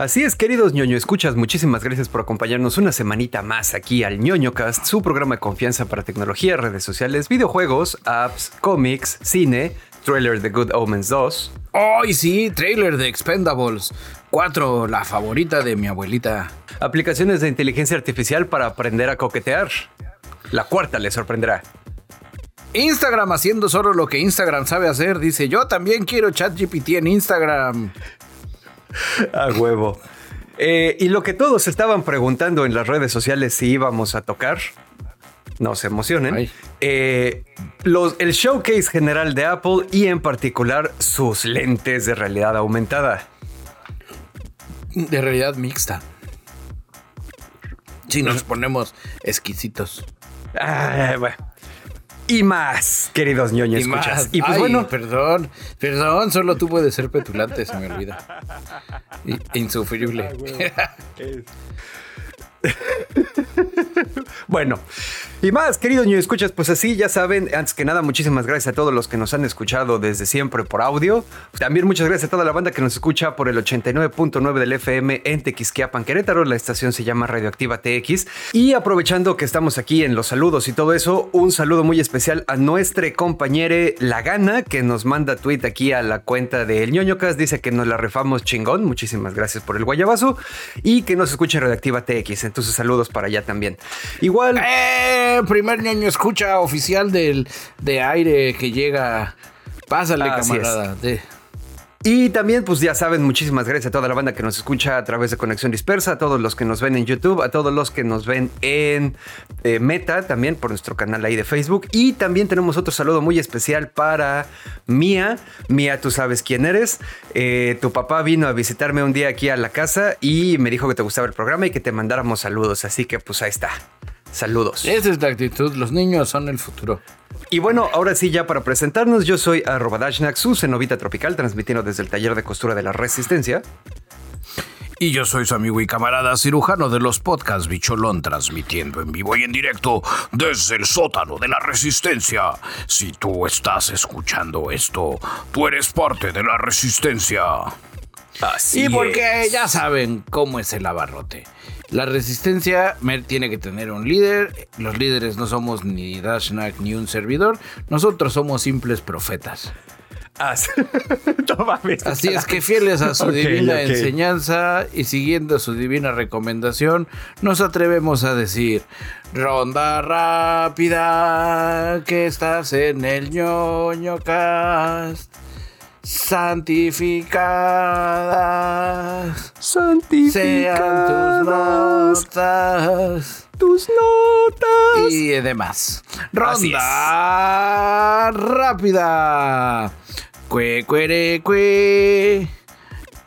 Así es, queridos ñoño escuchas, muchísimas gracias por acompañarnos una semanita más aquí al ñoñocast, su programa de confianza para tecnología, redes sociales, videojuegos, apps, cómics, cine, trailer de Good Omens 2. ¡Ay, sí! Trailer de Expendables 4, la favorita de mi abuelita. Aplicaciones de inteligencia artificial para aprender a coquetear. La cuarta le sorprenderá. Instagram haciendo solo lo que Instagram sabe hacer. Dice, yo también quiero ChatGPT en Instagram. A huevo. Eh, y lo que todos estaban preguntando en las redes sociales si íbamos a tocar, no se emocionen, eh, los, el showcase general de Apple y en particular sus lentes de realidad aumentada. De realidad mixta. Si nos ponemos exquisitos. Ah, bueno. Y más, queridos ñoño Y escuchas. más. Y pues Ay, bueno, Perdón, perdón, solo tú puedes ser petulante, se me olvida. Insufrible. Bueno, y más, queridos ñoño escuchas, pues así ya saben, antes que nada, muchísimas gracias a todos los que nos han escuchado desde siempre por audio. También muchas gracias a toda la banda que nos escucha por el 89.9 del FM en Tequisquiapan, Querétaro. La estación se llama Radioactiva TX. Y aprovechando que estamos aquí en los saludos y todo eso, un saludo muy especial a nuestra compañera La Gana, que nos manda tweet aquí a la cuenta de El ñoñocas. Dice que nos la refamos chingón. Muchísimas gracias por el guayabazo. Y que nos escuche Radioactiva TX. Entonces, saludos para allá también. Igual. ¡Eh! Primer ñoño escucha oficial del, de aire que llega. Pásale, Así camarada. De- Y también, pues ya saben, muchísimas gracias a toda la banda que nos escucha a través de Conexión Dispersa, a todos los que nos ven en YouTube, a todos los que nos ven en eh, Meta, también por nuestro canal ahí de Facebook. Y también tenemos otro saludo muy especial para Mía. Mía, tú sabes quién eres. Eh, tu papá vino a visitarme un día aquí a la casa y me dijo que te gustaba el programa y que te mandáramos saludos. Así que pues ahí está. Saludos. Esa es la actitud. Los niños son el futuro. Y bueno, ahora sí, ya para presentarnos, yo soy arroba Dashnak, su cenovita tropical, transmitiendo desde el taller de costura de la Resistencia. Y yo soy su amigo y camarada cirujano de los podcasts Bicholón, transmitiendo en vivo y en directo desde el sótano de la resistencia. Si tú estás escuchando esto, tú eres parte de la resistencia. Así y porque es. ya saben cómo es el abarrote. La resistencia me- tiene que tener un líder. Los líderes no somos ni Dashnak ni un servidor. Nosotros somos simples profetas. Así es que fieles a su divina enseñanza y siguiendo su divina recomendación, nos atrevemos a decir, ronda rápida, que estás en el ñoño cast, santificadas sean tus Santificadas notas tus notas. y demás. Ronda rápida. Cue, cuere, cue.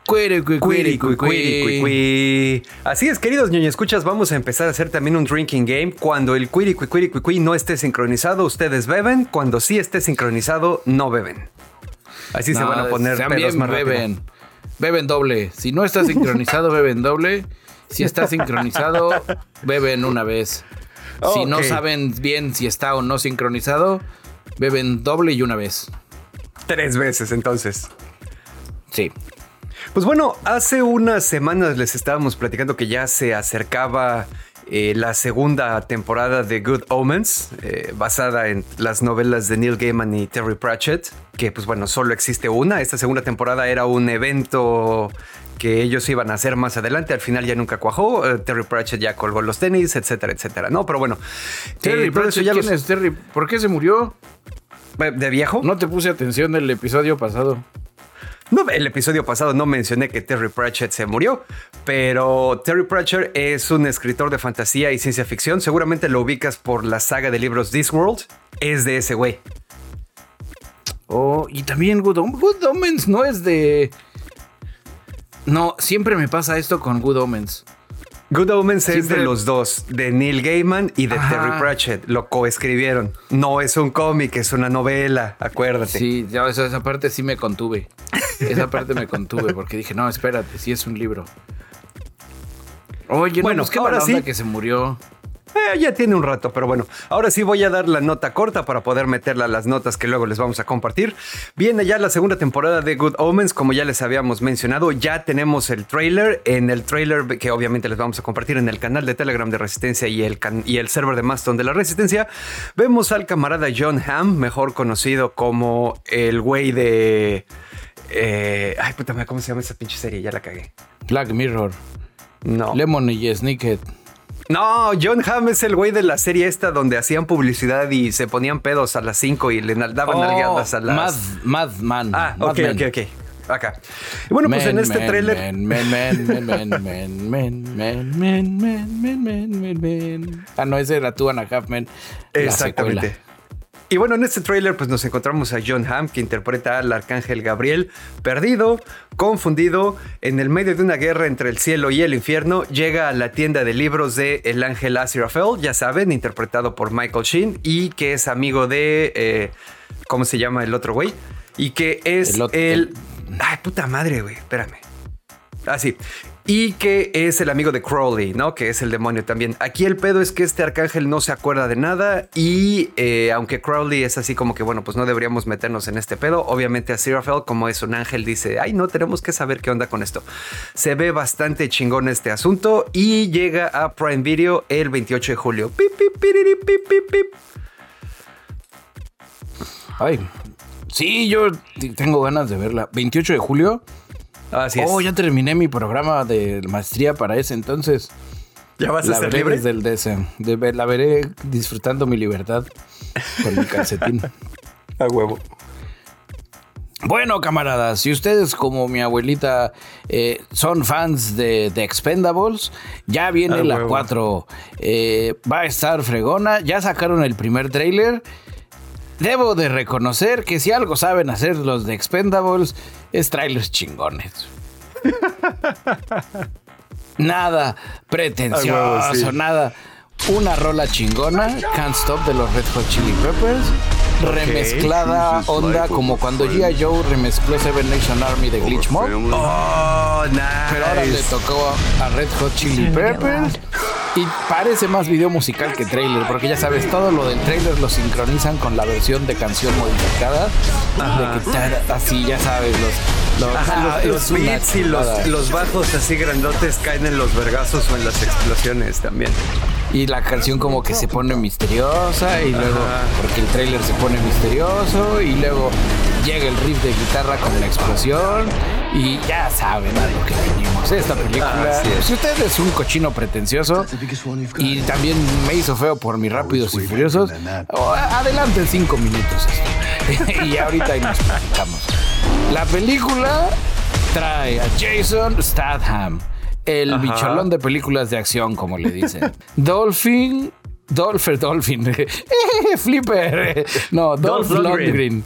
Cuere, cue, cuere, Cuiri, cue, cui, cuiri, cui, cue. cui. Así es, queridos ñoño escuchas, vamos a empezar a hacer también un drinking game. Cuando el cuiri, cui, cuiri, cui, cui no esté sincronizado, ustedes beben. Cuando sí esté sincronizado, no beben. Así se van a poner pedos más rápido. beben. Beben doble. Si no está sincronizado, beben doble. Si está sincronizado, beben una vez. Si no saben bien si está o no sincronizado, beben doble y una vez. Tres veces, entonces. Sí. Pues bueno, hace unas semanas les estábamos platicando que ya se acercaba eh, la segunda temporada de Good Omens, eh, basada en las novelas de Neil Gaiman y Terry Pratchett, que pues bueno, solo existe una. Esta segunda temporada era un evento que ellos iban a hacer más adelante, al final ya nunca cuajó, eh, Terry Pratchett ya colgó los tenis, etcétera, etcétera. No, pero bueno. Terry eh, Pratchett, ya ¿quién los- es Terry? ¿Por qué se murió? ¿De viejo? No te puse atención del episodio pasado. No, el episodio pasado no mencioné que Terry Pratchett se murió, pero Terry Pratchett es un escritor de fantasía y ciencia ficción. Seguramente lo ubicas por la saga de libros Discworld. Es de ese güey. Oh, y también Good, Om- Good Omens no es de. No, siempre me pasa esto con Good Omens. Good Omens es de los dos, de Neil Gaiman y de Ajá. Terry Pratchett. Lo coescribieron. No es un cómic, es una novela, acuérdate. Sí, ya esa, esa parte sí me contuve. Esa parte me contuve porque dije, no, espérate, sí es un libro. Oye, Bueno, no, pues qué ahora mala onda sí. que se murió. Eh, ya tiene un rato, pero bueno, ahora sí voy a dar la nota corta para poder meterla a las notas que luego les vamos a compartir. Viene ya la segunda temporada de Good Omens, como ya les habíamos mencionado, ya tenemos el trailer. En el trailer que obviamente les vamos a compartir en el canal de Telegram de Resistencia y el, y el server de Mastodon de la Resistencia, vemos al camarada John Hamm, mejor conocido como el güey de... Eh, ay, puta madre, ¿cómo se llama esa pinche serie? Ya la cagué. Black Mirror. No. Lemon y Snicket. No, John Hamm es el güey de la serie esta donde hacían publicidad y se ponían pedos a las 5 y le daban nalgadas a las... Mad, Madman. Ah, ok, ok, ok. Acá. Y bueno, pues en este tráiler... Ah, no, ese era Two and a Half Men. Exactamente. Y bueno, en este tráiler pues nos encontramos a John Hamm que interpreta al arcángel Gabriel, perdido, confundido, en el medio de una guerra entre el cielo y el infierno, llega a la tienda de libros de El Ángel Aziraphale, ya saben, interpretado por Michael Sheen y que es amigo de... Eh, ¿Cómo se llama el otro güey? Y que es el... el... Ay, puta madre, güey, espérame. Ah, sí y que es el amigo de Crowley, ¿no? Que es el demonio también. Aquí el pedo es que este arcángel no se acuerda de nada y eh, aunque Crowley es así como que, bueno, pues no deberíamos meternos en este pedo, obviamente a Seraphel, como es un ángel, dice, ay, no, tenemos que saber qué onda con esto. Se ve bastante chingón este asunto y llega a Prime Video el 28 de julio. Pip, pip, pip, pip, pip. Ay, sí, yo tengo ganas de verla. 28 de julio. Así oh, ya terminé mi programa de maestría para ese entonces. ¿Ya vas a ser libre? Desde el DS. la veré disfrutando mi libertad con mi calcetín. a huevo. Bueno, camaradas, si ustedes como mi abuelita eh, son fans de, de, Expendables, ya viene la 4. Eh, va a estar fregona. Ya sacaron el primer trailer. Debo de reconocer que si algo saben hacer los de Expendables es trailers chingones. nada pretencioso, nada. Una rola chingona, Can't Stop de los Red Hot Chili Peppers remezclada onda como cuando G.I. Joe remezcló Seven Nation Army de Glitch Mob. Oh, nice. Pero ahora le tocó a Red Hot Chili Peppers. Y parece más video musical que trailer, porque ya sabes, todo lo del trailer lo sincronizan con la versión de canción modificada. De así, ya sabes, los, los, beats y los, los bajos así grandotes caen en los vergazos o en las explosiones también. Y la canción como que se pone misteriosa y luego, porque el trailer se pone misterioso y luego llega el riff de guitarra con la explosión y ya saben a lo que venimos. Esta película, si usted es un cochino pretencioso y también me hizo feo por mis rápidos y furiosos, adelante en cinco minutos y ahorita ahí nos platicamos. La película trae a Jason Statham el bicholón de películas de acción, como le dicen. Dolphin. Dolphin, Dolphin. Flipper. No, Dolph, Lundgren.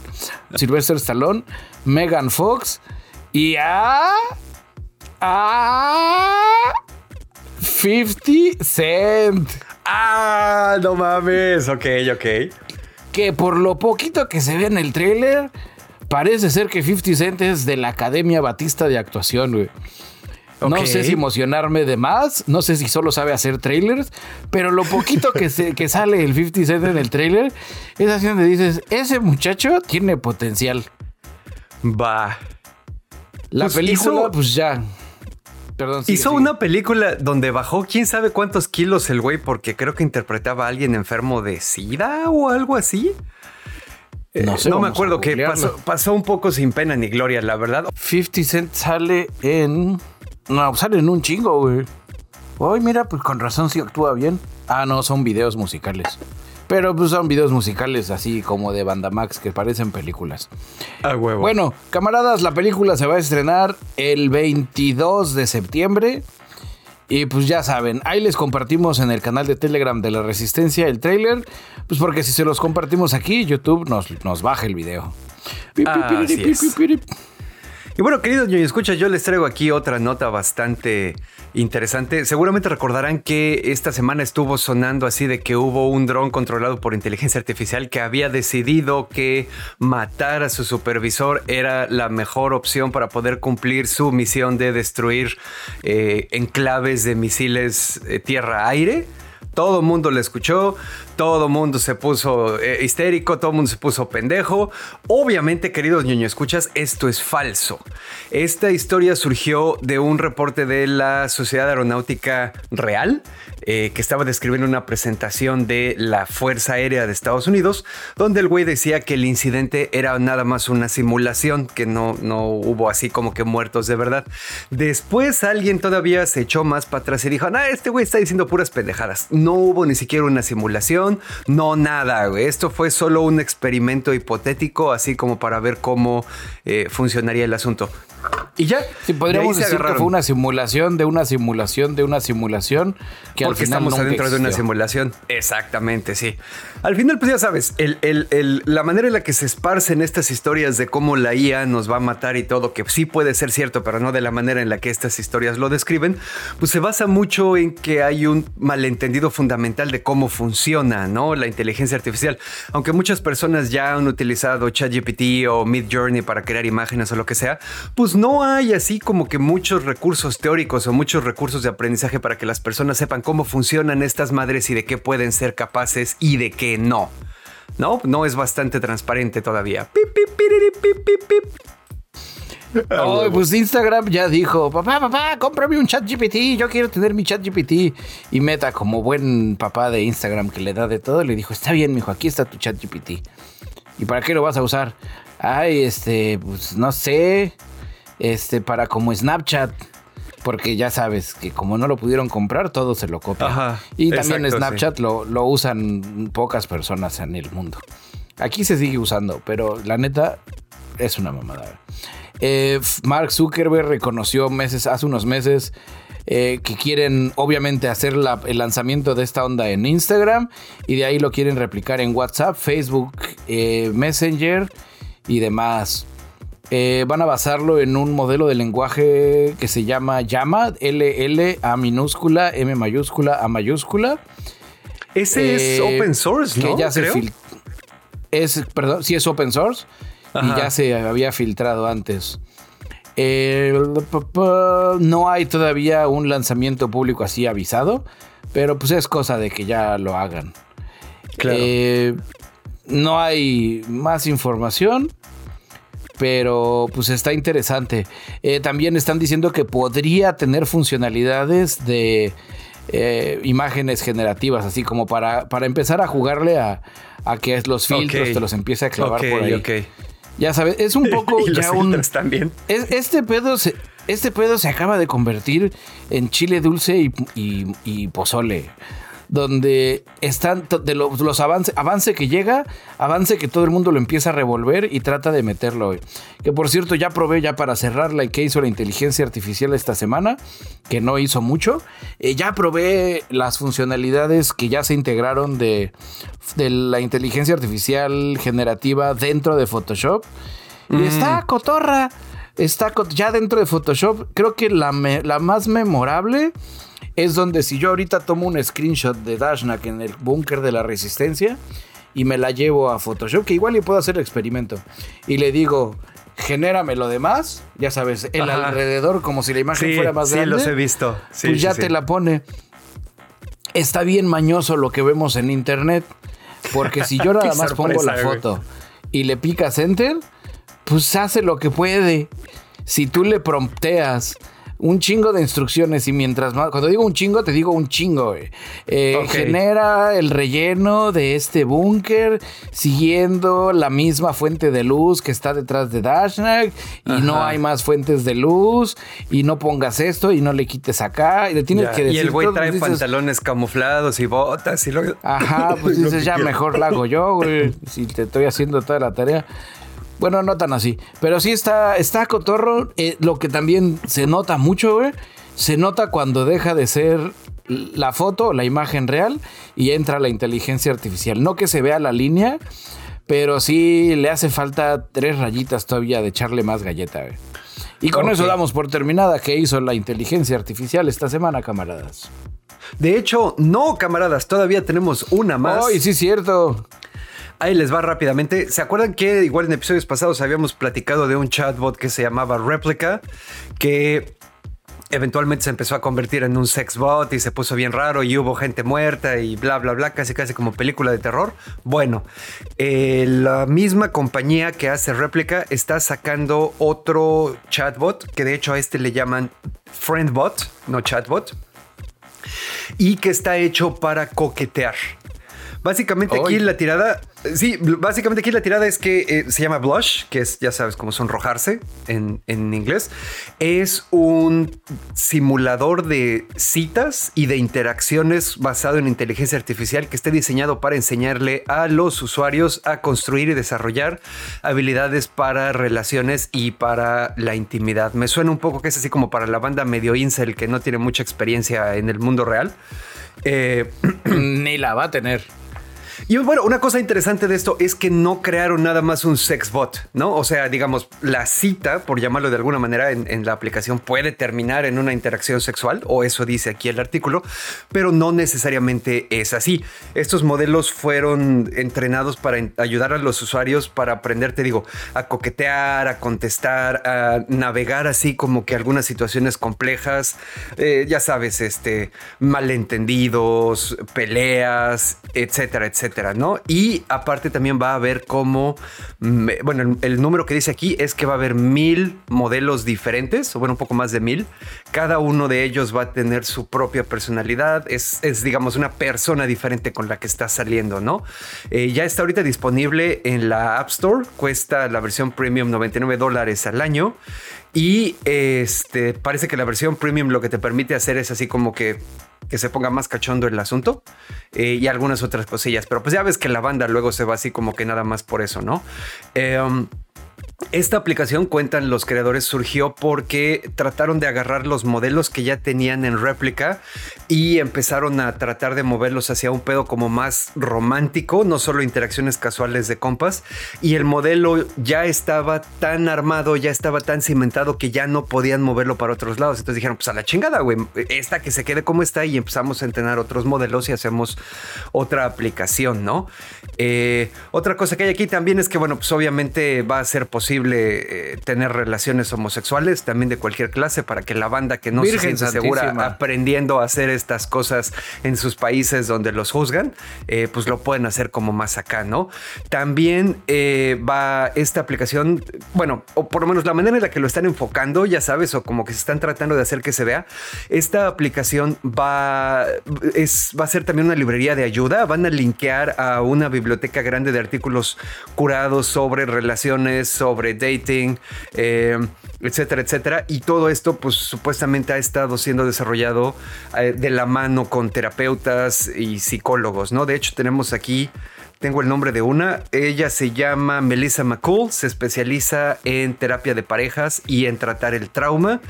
Sylvester Stallone. Megan Fox. Y a. A. 50 Cent. Ah, no mames. Ok, ok. Que por lo poquito que se ve en el trailer, parece ser que 50 Cent es de la Academia Batista de Actuación, güey. No sé si emocionarme de más, no sé si solo sabe hacer trailers, pero lo poquito que, se, que sale el 50 Cent en el trailer es así donde dices, ese muchacho tiene potencial. Va. La pues película, pues ya. Perdón, hizo una película donde bajó quién sabe cuántos kilos el güey porque creo que interpretaba a alguien enfermo de SIDA o algo así. No, sé, no me acuerdo que pasó, pasó, un poco sin pena ni gloria, la verdad. 50 Cent sale en no, salen un chingo, güey. Ay, mira, pues con razón sí actúa bien. Ah, no, son videos musicales. Pero pues son videos musicales así como de Banda Max que parecen películas. Ah, huevo. Bueno, camaradas, la película se va a estrenar el 22 de septiembre. Y pues ya saben, ahí les compartimos en el canal de Telegram de la Resistencia el trailer. Pues porque si se los compartimos aquí, YouTube nos, nos baja el video. Y bueno, queridos yo escucha, yo les traigo aquí otra nota bastante interesante. Seguramente recordarán que esta semana estuvo sonando así de que hubo un dron controlado por inteligencia artificial que había decidido que matar a su supervisor era la mejor opción para poder cumplir su misión de destruir eh, enclaves de misiles eh, tierra-aire Todo el mundo la escuchó, todo mundo se puso eh, histérico, todo mundo se puso pendejo. Obviamente, queridos ñoño escuchas, esto es falso. Esta historia surgió de un reporte de la Sociedad Aeronáutica Real, eh, que estaba describiendo una presentación de la Fuerza Aérea de Estados Unidos, donde el güey decía que el incidente era nada más una simulación, que no, no hubo así como que muertos de verdad. Después alguien todavía se echó más para atrás y dijo, ah, este güey está diciendo puras pendejadas. No hubo ni siquiera una simulación, no nada, güey. Esto fue solo un experimento hipotético, así como para ver cómo eh, funcionaría el asunto. Y ya. Sí, podríamos decir que fue una simulación de una simulación de una simulación que al Porque final estamos adentro de una simulación. Exactamente, sí. Al final, pues ya sabes, el- el- el- la manera en la que se esparcen estas historias de cómo la IA nos va a matar y todo, que sí puede ser cierto, pero no de la manera en la que estas historias lo describen, pues se basa mucho en que hay un malentendido fundamental de cómo funciona, ¿no? La inteligencia artificial. Aunque muchas personas ya han utilizado ChatGPT o Midjourney para crear imágenes o lo que sea, pues no hay así como que muchos recursos teóricos o muchos recursos de aprendizaje para que las personas sepan cómo funcionan estas madres y de qué pueden ser capaces y de qué no. No, no es bastante transparente todavía. Pip, pip, pip, Ay, pues Instagram ya dijo, papá, papá, cómprame un chat GPT, yo quiero tener mi chat GPT. Y Meta, como buen papá de Instagram que le da de todo, le dijo, está bien, mijo, aquí está tu chat GPT. ¿Y para qué lo vas a usar? Ay, este, pues no sé, este, para como Snapchat. Porque ya sabes que como no lo pudieron comprar, todo se lo copia. Ajá, y también exacto, Snapchat lo, lo usan pocas personas en el mundo. Aquí se sigue usando, pero la neta es una mamada. Eh, Mark Zuckerberg reconoció meses, hace unos meses eh, que quieren obviamente hacer la- el lanzamiento de esta onda en Instagram y de ahí lo quieren replicar en WhatsApp, Facebook, eh, Messenger y demás. Eh, van a basarlo en un modelo de lenguaje que se llama Llama, LL, A minúscula, M mayúscula, A mayúscula. Ese es open source, ¿no? Que ya se Creo. es, perdón, sí es open source y ya se había filtrado antes. Eh, no hay todavía un lanzamiento público así avisado, pero pues es cosa de que ya lo hagan. Claro. Eh, no hay más información, pero pues está interesante. Eh, también están diciendo que podría tener funcionalidades de eh, imágenes generativas, así como para, para empezar a jugarle a, a que los filtros te los empiece a clavar por ahí. ok. Ya sabes, es un poco y ya un... también. Es- este pedo se, este pedo se acaba de convertir en chile dulce y, y- y pozole. Donde están de los, los avances, avance que llega, avance que todo el mundo lo empieza a revolver y trata de meterlo. güey. Que por cierto, ya probé ya para cerrarla y que hizo la inteligencia artificial esta semana, que no hizo mucho. Eh, ya probé las funcionalidades que ya se integraron de, de la inteligencia artificial generativa dentro de Photoshop. Y está cotorra. Está ya dentro de Photoshop. Creo que la, me- la más memorable es donde si yo ahorita tomo un screenshot de Dashnak en el búnker de la resistencia y me la llevo a Photoshop, que igual y puedo hacer el experimento, y le digo, genérame lo demás, ya sabes, el Ajá. alrededor como si la imagen Sí, fuera más sí, grande. los he visto. Sí, pues ya sí, te sí. la pone. Está bien mañoso lo que vemos en internet. Porque si yo nada más pongo la güey. foto y le picas enter, pues hace lo que puede. Si tú le prompteas un chingo de instrucciones y mientras más, cuando digo un chingo, te digo un chingo, güey. Eh. Genera el relleno de este búnker siguiendo la misma fuente de luz que está detrás de Dashnak y no hay más fuentes de luz y no pongas esto y no le quites acá y le tienes Ya, que decir y el güey trae dices, pantalones camuflados y botas y luego. Ajá, pues Lo dices, ya mejor la hago yo, güey. Si te estoy haciendo toda la tarea. Bueno, no tan así. Pero sí está, está cotorro. Eh, lo que también se nota mucho, güey. Se nota cuando deja de ser la foto, la imagen real, y entra la inteligencia artificial. No que se vea la línea, pero sí le hace falta tres rayitas todavía de echarle más galleta, güey. Y con eso damos por terminada que hizo la inteligencia artificial esta semana, camaradas. De hecho, no, camaradas, todavía tenemos una más. ¡Ay, sí, cierto! Ahí les va rápidamente. ¿Se acuerdan que igual en episodios pasados habíamos platicado de un chatbot que se llamaba Replica? Que eventualmente se empezó a convertir en un sex bot y se puso bien raro y hubo gente muerta y bla, bla, bla, casi, casi como película de terror. Bueno, eh, la misma compañía que hace réplica está sacando otro chatbot, que de hecho a este le llaman friendbot, no chatbot, y que está hecho para coquetear. Básicamente aquí la tirada, sí, básicamente aquí la tirada es que eh, se llama blush, que es, ya sabes, como sonrojarse en, en inglés. Es un simulador de citas y de interacciones basado en inteligencia artificial que esté diseñado para enseñarle a los usuarios a construir y desarrollar habilidades para relaciones y para la intimidad. Me suena un poco que es así como para la banda medio incel que no tiene mucha experiencia en el mundo real. Eh, Ni la va a tener. Y bueno, una cosa interesante de esto es que no crearon nada más un sex bot, ¿no? O sea, digamos, la cita, por llamarlo de alguna manera, en, la aplicación puede terminar en una interacción sexual, o eso dice aquí el artículo, pero no necesariamente es así. Estos modelos fueron entrenados para ayudar a los usuarios para aprender, te digo, a coquetear, a contestar, a navegar así como que algunas situaciones complejas, eh, ya sabes, este, malentendidos, peleas, etcétera, etcétera. ¿No? Y aparte también va a haber como, bueno, el, número que dice aquí es que va a haber mil modelos diferentes, o bueno, un poco más de mil. Cada uno de ellos va a tener su propia personalidad, es, digamos, una persona diferente con la que está saliendo, ¿no? Eh, ya está ahorita disponible en la App Store, cuesta la versión premium 99 dólares al año. Y este parece que la versión premium lo que te permite hacer es así como que que se ponga más cachondo el asunto eh, y algunas otras cosillas. Pero pues ya ves que la banda luego se va así como que nada más por eso, ¿no? Eh, esta aplicación, cuentan los creadores, surgió porque trataron de agarrar los modelos que ya tenían en réplica y empezaron a tratar de moverlos hacia un pedo como más romántico, no solo interacciones casuales de compas. Y el modelo ya estaba tan armado, ya estaba tan cimentado que ya no podían moverlo para otros lados. Entonces dijeron, pues a la chingada, güey, esta que se quede como está y empezamos a entrenar otros modelos y hacemos otra aplicación, ¿no? Eh, otra cosa que hay aquí también es que, bueno, pues obviamente va a ser posible posible eh, tener relaciones homosexuales, también de cualquier clase, para que la banda que no se siente segura aprendiendo a hacer estas cosas en sus países donde los juzgan, eh, pues lo pueden hacer como más acá, ¿no? También eh, va esta aplicación, bueno, o por lo menos la manera en la que lo están enfocando, ya sabes, o como que se están tratando de hacer que se vea, esta aplicación va, es, va a ser también una librería de ayuda, van a linkear a una biblioteca grande de artículos curados sobre relaciones, sobre sobre dating, eh, etcétera, etcétera. Y todo esto, pues supuestamente ha estado siendo desarrollado eh, de la mano con terapeutas y psicólogos, ¿no? De hecho, tenemos aquí tengo el nombre de una. Ella se llama Melissa McCool, se especializa en terapia de parejas y en tratar el trauma.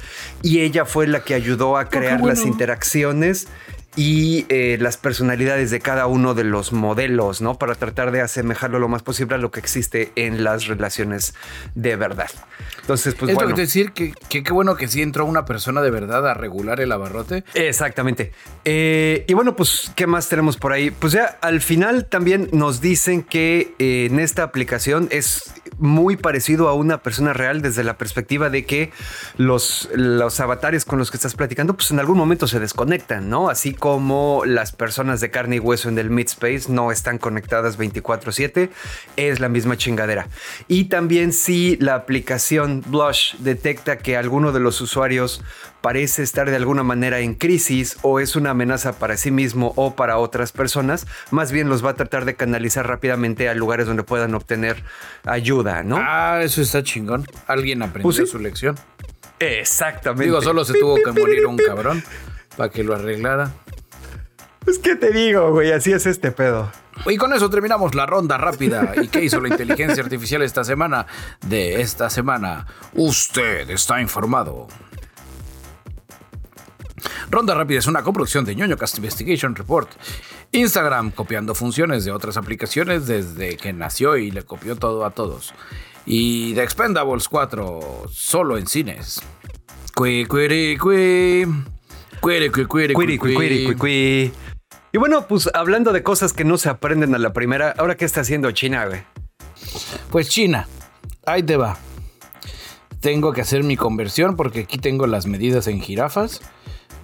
Y ella fue la que ayudó a oh, crear las interacciones y eh, las personalidades de cada uno de los modelos, ¿no? Para tratar de asemejarlo lo más posible a lo que existe en las relaciones de verdad. Entonces, pues bueno. decir que qué bueno que sí entró una persona de verdad a regular el abarrote. Exactamente. Eh, y bueno, pues, ¿qué más tenemos por ahí? Pues ya al final también nos dicen que eh, en esta aplicación es muy parecido a una persona real desde la perspectiva de que los, los avatares con los que estás platicando, pues en algún momento se desconectan, ¿no? Así como las personas de carne y hueso en el Midspace no están conectadas 24/7, es la misma chingadera. Y también si la aplicación Blush detecta que alguno de los usuarios parece estar de alguna manera en crisis o es una amenaza para sí mismo o para otras personas, más bien los va a tratar de canalizar rápidamente a lugares donde puedan obtener ayuda, ¿no? Ah, eso está chingón. Alguien aprendió pues su lección. Exactamente. Digo, solo se tuvo que morir un cabrón para que lo arreglara. Pues qué te digo, güey, así es este pedo. Y con eso terminamos la ronda rápida. ¿Y qué hizo la inteligencia artificial esta semana? De esta semana, usted está informado. Ronda Rápida es una coproducción de ñoño Cast Investigation Report. Instagram copiando funciones de otras aplicaciones desde que nació y le copió todo a todos. Y The Expendables 4 solo en cines. Y bueno, pues hablando de cosas que no se aprenden a la primera, ¿ahora qué está haciendo China, güey? Pues China, ahí te va. tengo que hacer mi conversión porque aquí tengo las medidas en jirafas.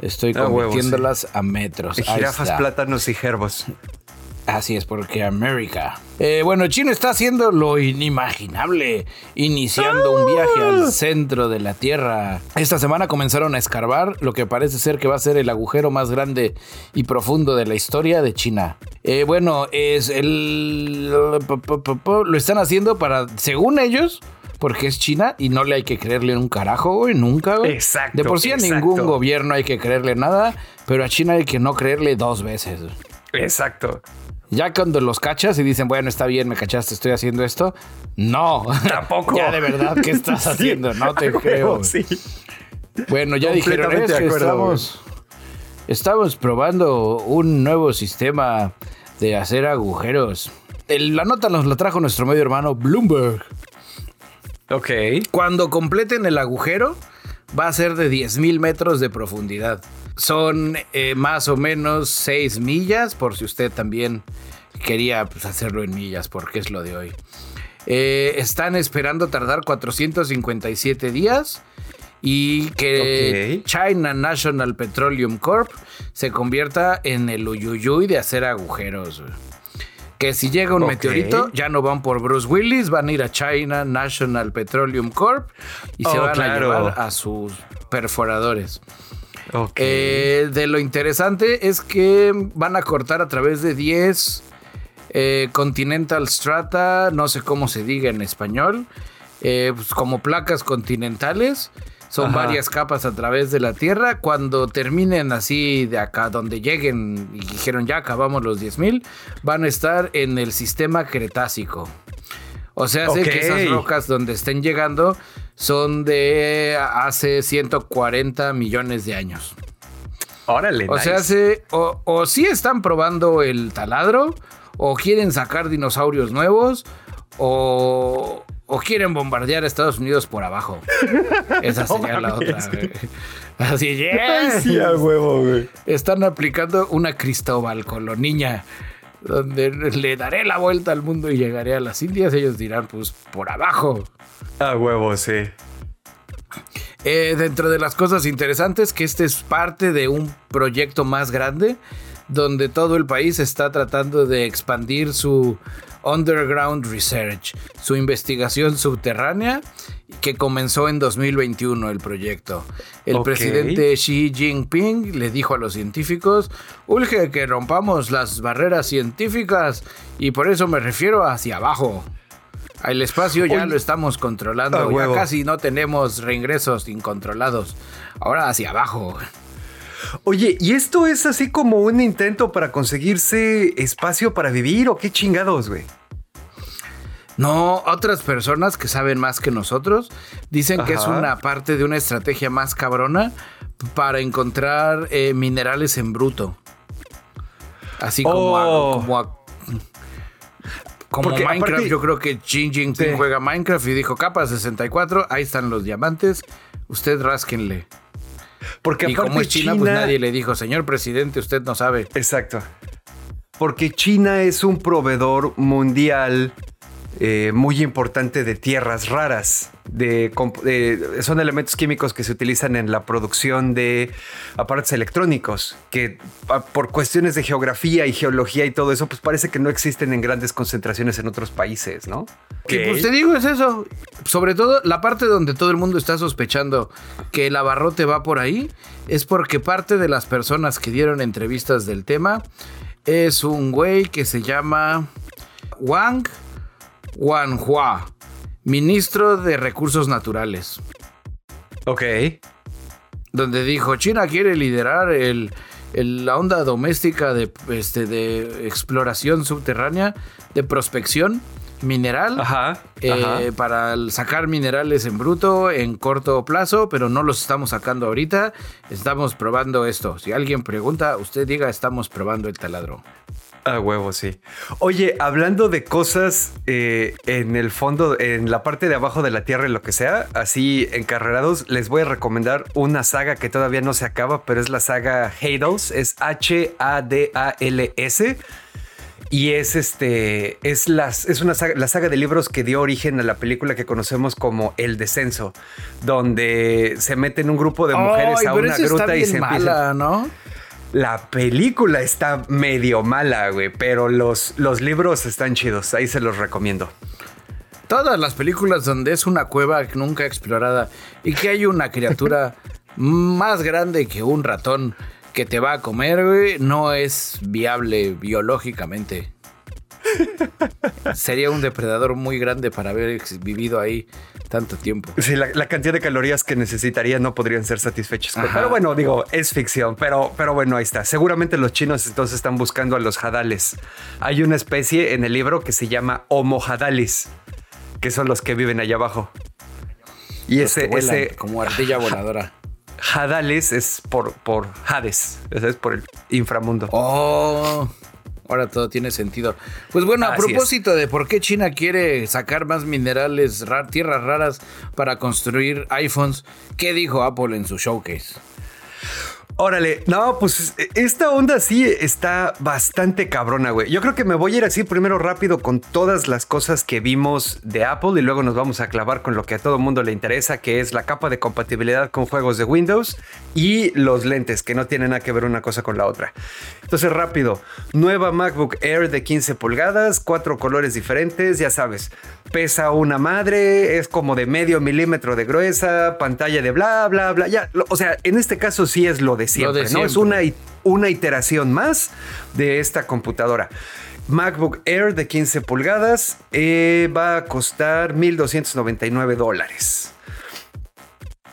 Estoy Ah, convirtiéndolas a metros. Ahí Jirafas, está. plátanos y gerbos. Así es, porque América. Eh, bueno, China está haciendo lo inimaginable, iniciando un viaje al centro de la Tierra. Esta semana comenzaron a escarbar lo que parece ser que va a ser el agujero más grande y profundo de la historia de China. Eh, bueno, es el... Lo están haciendo para, según ellos, porque es China y no le hay que creerle un carajo, güey, nunca. güey. Exacto, De por sí a ningún gobierno hay que creerle nada, pero a China hay que no creerle dos veces. Exacto. Ya cuando los cachas y dicen, bueno, está bien, me cachaste, estoy haciendo esto. No. Tampoco. ya de verdad, ¿qué estás Sí, haciendo? No te a huevo, creo. Sí. Bueno, ya dijeron, Completamente es de que acuerdo, estamos, estamos probando un nuevo sistema de hacer agujeros. El- la nota nos la trajo nuestro medio hermano Bloomberg. Ok. Cuando completen el agujero, va a ser de 10.000 metros de profundidad. Son eh, más o menos 6 millas, por si usted también quería pues, hacerlo en millas, porque es lo de hoy. Eh, están esperando tardar 457 días y que. China National Petroleum Corp se convierta en el uyuyuy de hacer agujeros. Que si llega un meteorito, ya no van por Bruce Willis, van a ir a China National Petroleum Corp y se Oh, van claro. a llevar a sus perforadores. Eh, de lo interesante es que van a cortar a través de 10 eh, Continental Strata, no sé cómo se diga en español, eh, pues como placas continentales. Son Ajá. varias capas a través de la Tierra. Cuando terminen así de acá, donde lleguen y dijeron ya acabamos los 10.000, van a estar en el sistema Cretácico. O sea, sé que esas rocas donde estén llegando son de hace 140 millones de años. Órale. O sea, se, o, o sí están probando el taladro, o quieren sacar dinosaurios nuevos, o, o quieren bombardear a Estados Unidos por abajo. Esa sería la otra. güey. Así, Ay, yes. sí, a huevo, güey. Están aplicando una Cristóbal Coloniña, donde le daré la vuelta al mundo y llegaré a las Indias. Ellos dirán, pues, por abajo. A huevo, sí. Eh, dentro de las cosas interesantes, que este es parte de un proyecto más grande, donde todo el país está tratando de expandir su underground research, su investigación subterránea, que comenzó en 2021 el proyecto. El presidente Xi Jinping le dijo a los científicos, urge que rompamos las barreras científicas y por eso me refiero hacia abajo. El espacio ya Oye. lo estamos controlando. Ah, ya huevo. casi no tenemos reingresos incontrolados. Ahora hacia abajo. Oye, ¿y esto es así como un intento para conseguirse espacio para vivir o qué chingados, güey? No, otras personas que saben más que nosotros dicen que es una parte de una estrategia más cabrona para encontrar eh, minerales en bruto. Así como, a- Oh. como, a- como Porque Minecraft. aparte- yo creo que Xi Jinping Sí. juega Minecraft y dijo capa 64, ahí están los diamantes, usted rásquenle. Porque Y aparte como es China, pues nadie le dijo, señor presidente, usted no sabe. Exacto. Porque China es un proveedor mundial eh, muy importante de tierras raras. De, son elementos químicos que se utilizan en la producción de aparatos electrónicos, que pa- por cuestiones de geografía y geología y todo eso, pues parece que no existen en grandes concentraciones en otros países, ¿no? Que, pues te digo, es eso. Sobre todo la parte donde todo el mundo está sospechando que el abarrote va por ahí, es porque parte de las personas que dieron entrevistas del tema es un güey que se llama Wang Wanhua, ministro de Recursos Naturales. Ok. donde dijo China quiere liderar el, el- la onda doméstica de, este, de exploración subterránea, de prospección mineral. Ajá. eh, ajá. para sacar minerales en bruto en corto plazo, pero no los estamos sacando ahorita. Estamos probando esto. Si alguien pregunta, usted diga, estamos probando el taladro. A huevo, sí. Oye, hablando de cosas eh, en el fondo, en la parte de abajo de la Tierra y lo que sea, así encarrerados, les voy a recomendar una saga que todavía no se acaba, pero es la saga Hadals, es H-A-D-A-L-S. Y es este, es, las, es una saga, la saga de libros que dio origen a la película que conocemos como El Descenso, donde se meten un grupo de mujeres Ay, a una gruta y se mala, empiezan. ¿no? La película está medio mala, güey, pero los, los libros están chidos. Ahí se los recomiendo. Todas las películas donde es una cueva nunca explorada y que hay una criatura más grande que un ratón que te va a comer, güey, no es viable biológicamente. Sería un depredador muy grande para haber vivido ahí tanto tiempo. Sí, la, la cantidad de calorías que necesitaría no podrían ser satisfechas. Ajá. Pero bueno, digo, es ficción, pero, pero bueno, ahí está. Seguramente los chinos entonces están buscando a los hadales. Hay una especie en el libro que se llama Homo hadalis, que son los que viven allá abajo. Y Los ese, vuelan ese como ardilla voladora. hadales es por, por Hades, es por el inframundo. Oh, ahora todo tiene sentido. Pues bueno, a es. propósito de por qué China quiere sacar más minerales, ra- tierras raras para construir iPhones, ¿qué dijo Apple en su showcase? Órale, no, pues esta onda sí está bastante cabrona, güey. Yo creo que me voy a ir así primero rápido con todas las cosas que vimos de Apple y luego nos vamos a clavar con lo que a todo mundo le interesa, que es la capa de compatibilidad con juegos de Windows y los lentes, que no tienen nada que ver una cosa con la otra. Entonces, rápido, nueva MacBook Air de 15 pulgadas, cuatro colores diferentes, ya sabes, pesa una madre, es como de medio milímetro de gruesa, pantalla de bla, bla, bla, ya, lo- o sea, en este caso sí es lo de siempre, de ¿no? Es una, una iteración más de esta computadora. MacBook Air de 15 pulgadas eh, va a costar 1.299 dólares.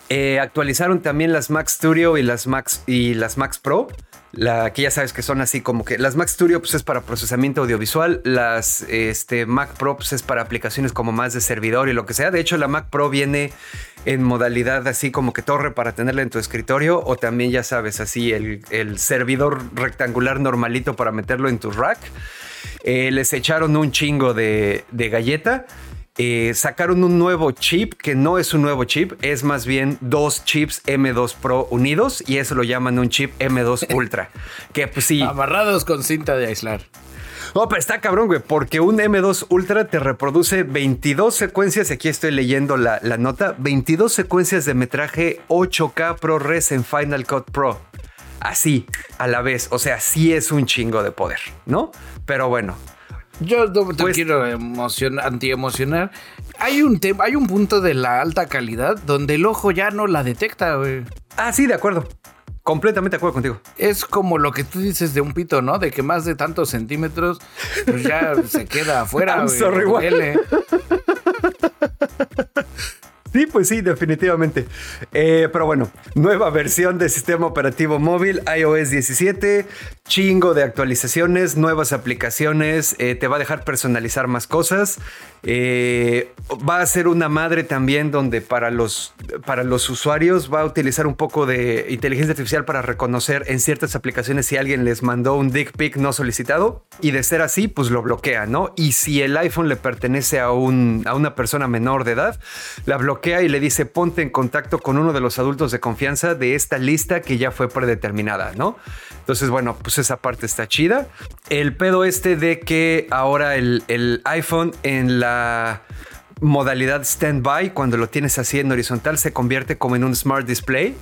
Eh, actualizaron también las Mac Studio y las Max y las Max Pro. La que ya sabes que son así como que las Mac Studio pues, es para procesamiento audiovisual, las este, Mac Pro pues, es para aplicaciones como más de servidor y lo que sea. De hecho, la Mac Pro viene en modalidad así como que torre para tenerla en tu escritorio o también ya sabes así el, el servidor rectangular normalito para meterlo en tu rack. Eh, les echaron un chingo de, de galleta. Eh, sacaron un nuevo chip que no es un nuevo chip, es más bien dos chips M2 Pro unidos y eso lo llaman un chip M2 Ultra. Que pues sí, Amarrados con cinta de aislar. no, pero está cabrón, güey, porque un M2 Ultra te reproduce 22 secuencias, aquí estoy leyendo la, la nota, 22 secuencias de metraje 8K ProRes en Final Cut Pro. Así, a la vez, o sea, sí es un chingo de poder, ¿no? Pero bueno, Yo no te Pues- quiero emocionar, antiemocionar. Hay un tema, hay un punto de la alta calidad donde el ojo ya no la detecta, güey. ah, sí, de acuerdo, completamente de acuerdo contigo. Es como lo que tú dices de un pito, ¿no? De que más de tantos centímetros, pues ya se queda afuera, güey. Sí, pues sí, definitivamente. Eh, pero bueno, nueva versión del sistema operativo móvil iOS 17, chingo de actualizaciones, nuevas aplicaciones, eh, te va a dejar personalizar más cosas. Eh, va a ser una madre también donde para los, para los usuarios va a utilizar un poco de inteligencia artificial para reconocer en ciertas aplicaciones si alguien les mandó un dick pic no solicitado y de ser así, pues lo bloquea, ¿no? Y si el iPhone le pertenece a, un, a una persona menor de edad, la bloquea y le dice ponte en contacto con uno de los adultos de confianza de esta lista que ya fue predeterminada, ¿no? Entonces, bueno, pues esa parte está chida. El pedo este de que ahora el, el iPhone en la modalidad standby, cuando lo tienes así en horizontal, se convierte como en un smart display.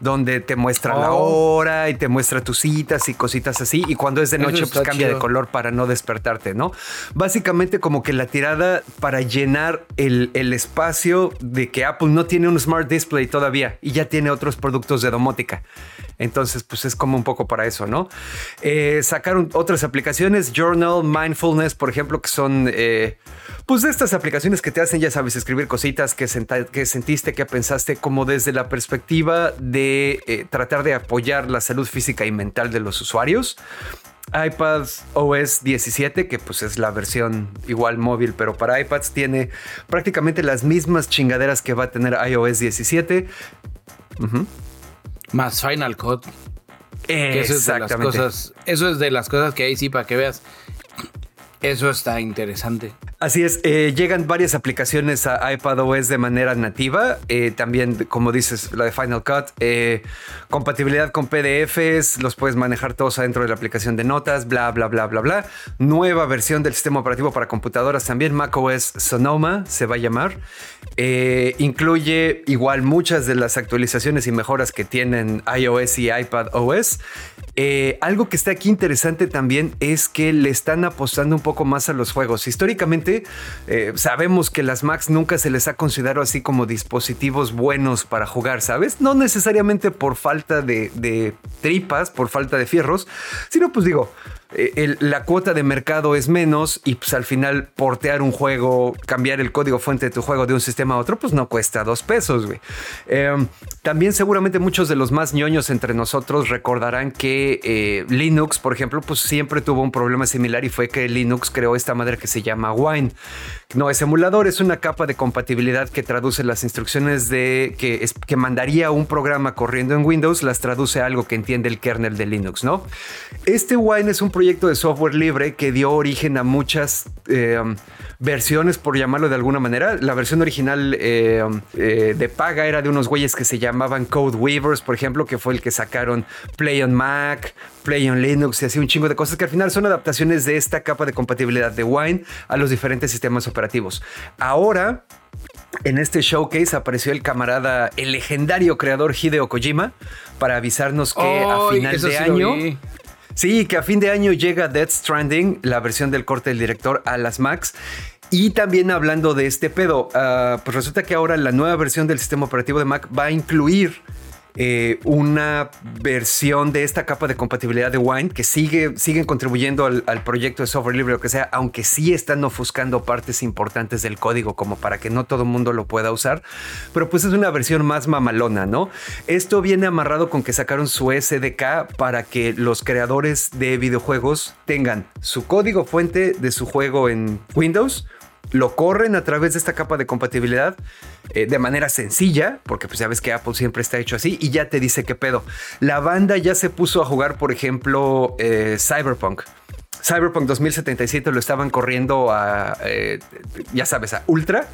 Donde te muestra la Oh. hora y te muestra tus citas y cositas así. Y cuando es de noche, pues cambia de color para no despertarte, ¿no? Básicamente como que la tirada para llenar el, el espacio de que Apple no tiene un Smart Display todavía y ya tiene otros productos de domótica. Entonces, pues es como un poco para eso, ¿no? Eh, sacaron otras aplicaciones, Journal, Mindfulness, por ejemplo, que son, eh, pues de estas aplicaciones que te hacen, ya sabes, escribir cositas que, sentiste, que pensaste, como desde la perspectiva de eh, tratar de apoyar la salud física y mental de los usuarios iPad OS 17, que pues es la versión igual móvil, pero para iPads tiene prácticamente las mismas chingaderas que va a tener iOS 17. Más Final Cut. Eso es de las cosas. Eso es de las cosas que ahí sí, para que veas. Eso está interesante. Así es, eh, llegan varias aplicaciones a iPadOS de manera nativa. Eh, también, como dices, la de Final Cut, eh, compatibilidad con PDFs, los puedes manejar todos adentro de la aplicación de notas, bla, bla, bla, bla, bla. Nueva versión del sistema operativo para computadoras también, macOS Sonoma se va a llamar. incluye igual muchas de las actualizaciones y mejoras que tienen iOS y iPadOS. Algo que está aquí interesante también es que le están apostando un poco más a los juegos. Históricamente eh, sabemos que las Macs nunca se les ha considerado así como dispositivos buenos para jugar, ¿sabes? No necesariamente por falta de, de tripas, por falta de fierros, sino pues digo, eh, la cuota de mercado es menos y pues al final portear un juego, cambiar el código fuente de tu juego de un sistema a otro, pues no cuesta dos pesos. Em, también seguramente muchos de los más ñoños entre nosotros recordarán que eh, Linux, por ejemplo, pues siempre tuvo un problema similar y fue que Linux creó esta madre que se llama Wine. No es emulador, es una capa de compatibilidad que traduce las instrucciones de que, es, que mandaría un programa corriendo en Windows, las traduce a algo que entiende el kernel de Linux, ¿no? Este Wine es un proyecto de software libre que dio origen a muchas eh, versiones, por llamarlo de alguna manera. La versión original eh, eh, de paga era de unos güeyes que se llamaban Code Weavers, por ejemplo, que fue el que sacaron Play on Mac, Play on Linux y así un chingo de cosas que al final son adaptaciones de esta capa de compatibilidad de Wine a los diferentes sistemas operativos. Ahora en este showcase apareció el camarada, el legendario creador Hideo Kojima, para avisarnos que a final de año Sí, que a fin de año llega Death Stranding, la versión del corte del director a las Macs. Y también hablando de este pedo, ah, pues resulta que ahora la nueva versión del sistema operativo de Mac va a incluir eh, una versión de esta capa de compatibilidad de Wine que sigue, siguen contribuyendo al, proyecto de software libre, o que sea, aunque sí están ofuscando partes importantes del código como para que no todo el mundo lo pueda usar, pero pues es una versión más mamalona, ¿no? Esto viene amarrado con que sacaron su SDK para que los creadores de videojuegos tengan su código fuente de su juego en Windows, lo corren a través de esta capa de compatibilidad eh, de manera sencilla, porque pues ya ves que Apple siempre está hecho así y ya te dice qué pedo. La banda ya se puso a jugar, por ejemplo, eh, Cyberpunk. Cyberpunk 2077 lo estaban corriendo a, eh, ya sabes, a Ultra.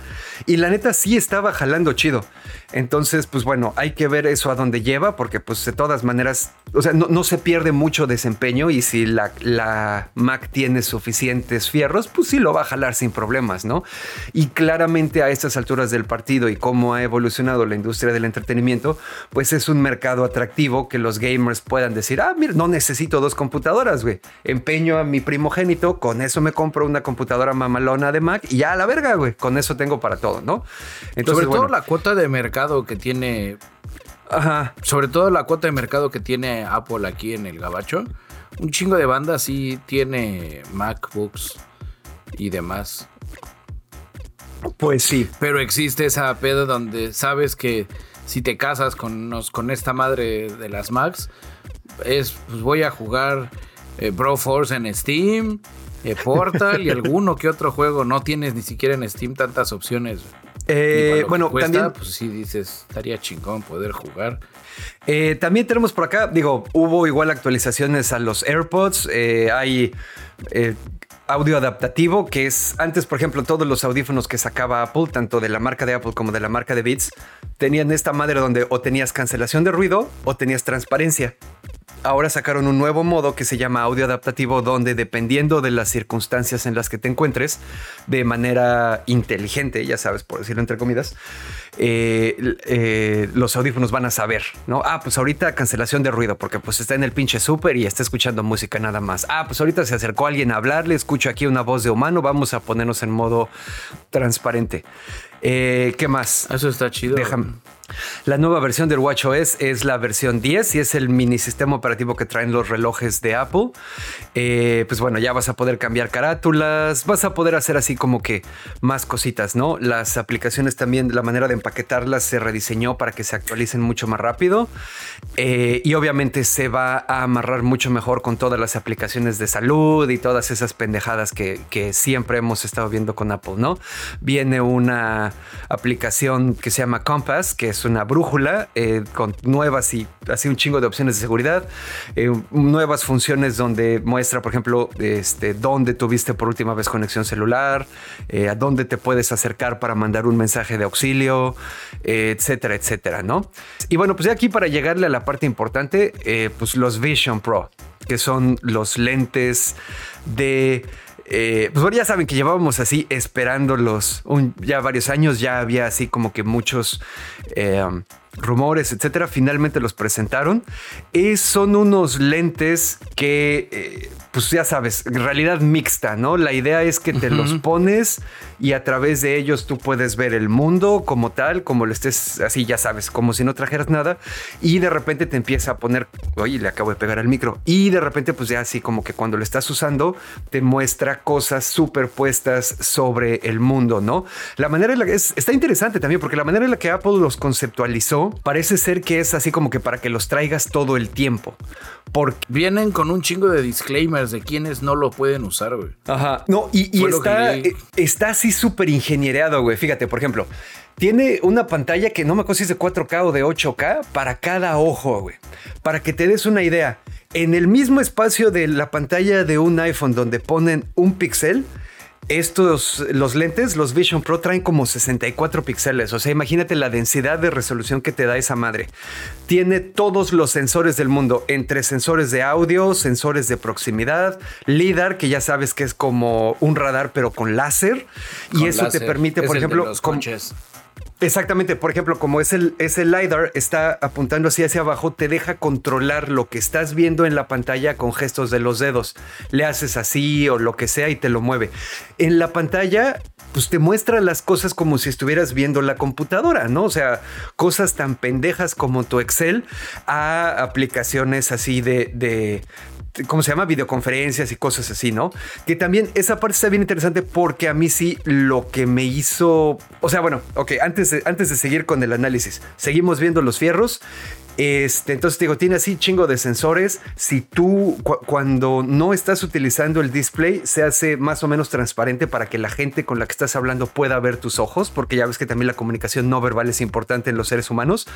Y la neta sí estaba jalando chido. Entonces, pues bueno, hay que ver eso a dónde lleva, porque pues de todas maneras, o sea, no, se pierde mucho desempeño y si la, la, Mac tiene suficientes fierros, pues sí lo va a jalar sin problemas, ¿no? Y claramente a estas alturas del partido y cómo ha evolucionado la industria del entretenimiento, pues es un mercado atractivo que los gamers puedan decir, ah, mira, no necesito dos computadoras, güey. Empeño a mi primogénito, con eso me compro una computadora mamalona de Mac y ya a la verga, güey. Con eso tengo para todo, ¿no? Entonces, sobre todo la cuota de mercado que tiene. Ajá. Sobre todo la cuota de mercado que tiene Apple aquí en el Gabacho. Un chingo de bandas sí tiene MacBooks y demás. Pues sí. Pero existe esa pedo donde sabes que si te casas con, con esta madre de las Macs, es pues voy a jugar eh, Bro Force en Steam, eh, Portal y alguno que otro juego. No tienes ni siquiera en Steam tantas opciones. Eh, bueno, también. Pues sí, dices, estaría chingón poder jugar. también tenemos por acá, digo, hubo igual actualizaciones a los AirPods. hay audio adaptativo, que es antes, por ejemplo, todos los audífonos que sacaba Apple, tanto de la marca de Apple como de la marca de Beats, tenían esta madre donde o tenías cancelación de ruido o tenías transparencia ahora sacaron un nuevo modo que se llama audio adaptativo, donde dependiendo de las circunstancias en las que te encuentres, de manera inteligente, ya sabes, por decirlo entre comidas, eh, eh, los audífonos van a saber, ¿no? Ah, pues ahorita cancelación de ruido, porque pues está en el pinche súper y está escuchando música nada más. Ah, pues ahorita se acercó alguien a hablarle, escucho aquí una voz de humano, vamos a ponernos en modo transparente. Eh, ¿Qué más? Eso está chido. Déjame. La nueva versión del WatchOS es la versión 10 y es el mini sistema operativo que traen los relojes de Apple. Eh, pues bueno, ya vas a poder cambiar carátulas, vas a poder hacer así como que más cositas, ¿no? Las aplicaciones también, la manera de empaquetarlas se rediseñó para que se actualicen mucho más rápido eh, y obviamente se va a amarrar mucho mejor con todas las aplicaciones de salud y todas esas pendejadas que, que siempre hemos estado viendo con Apple, ¿no? Viene una aplicación que se llama Compass, que es una brújula eh, con nuevas y así un chingo de opciones de seguridad, eh, nuevas funciones donde muestra, por ejemplo, este, dónde tuviste por última vez conexión celular, eh, a dónde te puedes acercar para mandar un mensaje de auxilio, etcétera, etcétera, ¿no? Y bueno, pues de aquí para llegarle a la parte importante, pues los Vision Pro, que son los lentes de eh, pues bueno, ya saben que llevábamos así esperándolos ya varios años, ya había así como que muchos eh, rumores, etcétera. Finalmente los presentaron. Y son unos lentes que, eh, pues ya sabes, realidad mixta, ¿no? La idea es que te los pones y a través de ellos tú puedes ver el mundo como tal, como lo estés así, ya sabes, como si no trajeras nada. Y de repente te empieza a poner, oye, le acabo de pegar al micro. Y de repente, pues ya así como que cuando lo estás usando, te muestra cosas superpuestas sobre el mundo, ¿no? La manera en la que es, está interesante también, porque la manera en la que Apple los conceptualizó parece ser que es así como que para que los traigas todo el tiempo. Porque vienen con un chingo de de quienes no lo pueden usar, güey. Ajá. No, y, está, eh, está así súper ingeniereado, güey. Fíjate, por ejemplo, tiene una pantalla que no me acuerdo si es de 4K o de 8K para cada ojo, güey. Para que te des una idea. En el mismo espacio de la pantalla de un iPhone donde ponen un píxel, estos, los lentes, los Vision Pro traen como 64 píxeles. O sea, imagínate la densidad de resolución que te da esa madre. Tiene todos los sensores del mundo, entre sensores de audio, sensores de proximidad, LIDAR, que ya sabes que es como un radar, pero con láser. y eso te permite, por ejemplo, los coches. Exactamente, por ejemplo, como es el, LiDAR, está apuntando así hacia abajo, te deja controlar lo que estás viendo en la pantalla con gestos de los dedos. Le haces así o lo que sea y te lo mueve. En la pantalla, pues te muestra las cosas como si estuvieras viendo la computadora, ¿no? O sea, cosas tan pendejas como tu Excel a aplicaciones así de, de ¿cómo se llama? Videoconferencias y cosas así, ¿no? Que también esa parte está bien interesante porque a mí sí lo que me hizo, o sea, bueno, ok, antes de, antes de seguir con el análisis, seguimos viendo los fierros. Este, entonces digo, tiene así chingo de sensores. Si tú cuando no estás utilizando el display, se hace más o menos transparente para que la gente con la que estás hablando pueda ver tus ojos, porque ya ves que también la comunicación no verbal es importante en los seres humanos.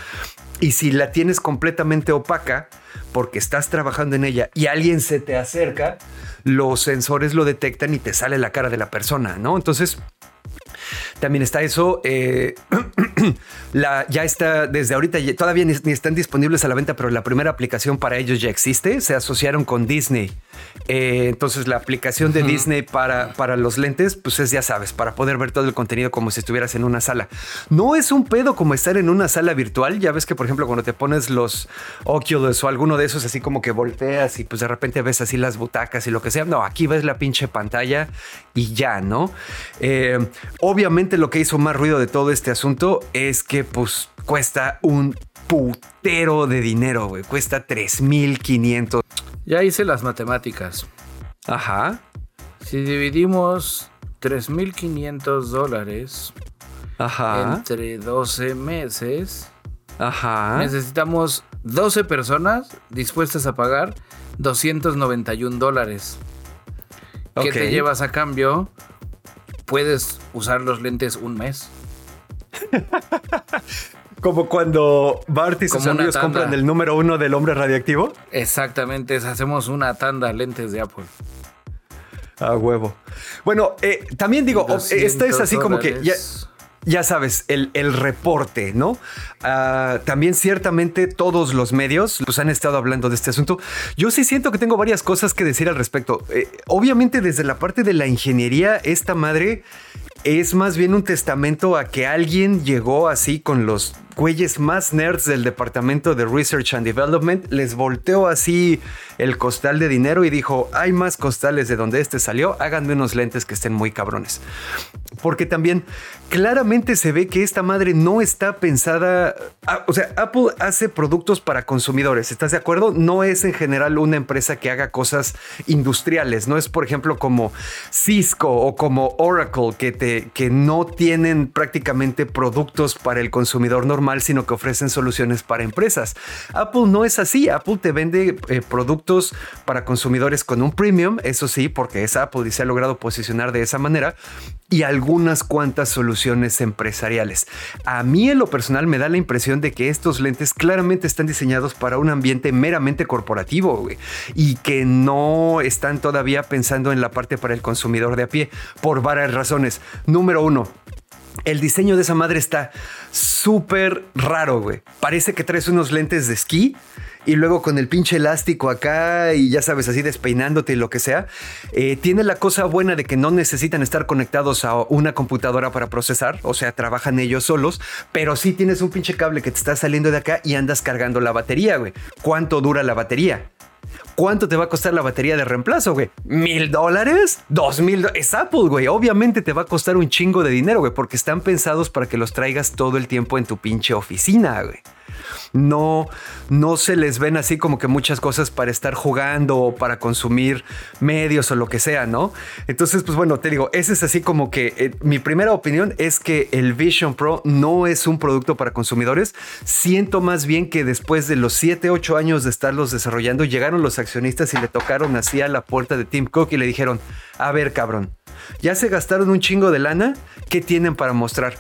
Y si la tienes completamente opaca, porque estás trabajando en ella y alguien se te acerca, los sensores lo detectan y te sale la cara de la persona, ¿no? Entonces, también está eso. Eh, la, ya está desde ahorita, todavía ni, están disponibles a la venta, pero la primera aplicación para ellos ya existe. Se asociaron con Disney. Eh, entonces, la aplicación de Disney para, para los lentes, pues es, ya sabes, para poder ver todo el contenido como si estuvieras en una sala. No es un pedo como estar en una sala virtual. Ya ves que, por ejemplo, cuando te pones los Oculus o alguno de esos, así como que volteas y pues de repente ves así las butacas y lo que sea. No, aquí ves la pinche pantalla y ya, ¿no? Eh, obviamente lo que hizo más ruido de todo este asunto es que pues cuesta un putero de dinero, güey. Cuesta 3.500. Ya hice las matemáticas. Ajá. Si dividimos 3.500 dólares Ajá. entre 12 meses, Ajá. necesitamos 12 personas dispuestas a pagar 291 dólares. ¿Qué te llevas a cambio? Puedes usar los lentes un mes. Como cuando Bart y sus amigos compran el número uno del hombre radiactivo. Exactamente, hacemos una tanda lentes de Apple. A huevo. Bueno, eh, también digo, esta es así como que ya, sabes, el, reporte, ¿no? Ah, también ciertamente todos los medios pues, han estado hablando de este asunto. Yo sí siento que tengo varias cosas que decir al respecto. Eh, obviamente desde la parte de la ingeniería, esta madre es más bien un testamento a que alguien llegó así con los güeyes más nerds del departamento de Research and Development, les volteó así el costal de dinero y dijo, hay más costales de donde este salió, háganme unos lentes que estén muy cabrones. Porque también claramente se ve que esta madre no está pensada, o sea, Apple hace productos para consumidores, ¿estás de acuerdo? No es en general una empresa que haga cosas industriales, no es por ejemplo como Cisco o como Oracle que, te, que no tienen prácticamente productos para el consumidor normal sino que ofrecen soluciones para empresas. Apple no es así. Apple te vende eh, productos para consumidores con un premium, eso sí, porque es Apple y se ha logrado posicionar de esa manera. y algunas cuantas soluciones empresariales. A mí en lo personal me da la impresión de que estos lentes claramente están diseñados para un ambiente meramente corporativo y que no están todavía pensando en la parte para el consumidor de a pie por varias razones. Número uno, el diseño de esa madre está súper raro, güey. Parece que traes unos lentes de esquí y luego con el pinche elástico acá y ya sabes, así despeinándote y lo que sea. Eh, tiene la cosa buena de que no necesitan estar conectados a una computadora para procesar, o sea, trabajan ellos solos, pero sí tienes un pinche cable que te está saliendo de acá y andas cargando la batería, güey. ¿Cuánto dura la batería? ¿Cuánto te va a costar la batería de reemplazo, güey? ¿Mil dólares? ¿Dos mil? Es Apple, güey. Obviamente te va a costar un chingo de dinero, güey, porque están pensados para que los traigas todo el tiempo en tu pinche oficina, güey no, no se les ven así como que muchas cosas para estar jugando o para consumir medios o lo que sea, ¿no? Entonces, pues bueno, te digo, ese es así como que eh, mi primera opinión es que el Vision Pro no es un producto para consumidores. Siento más bien que después de los 7, 8 años de estarlos desarrollando, llegaron los accionistas y le tocaron así a la puerta de Tim Cook y le dijeron, a ver, cabrón, ya se gastaron un chingo de lana, ¿qué tienen para mostrar?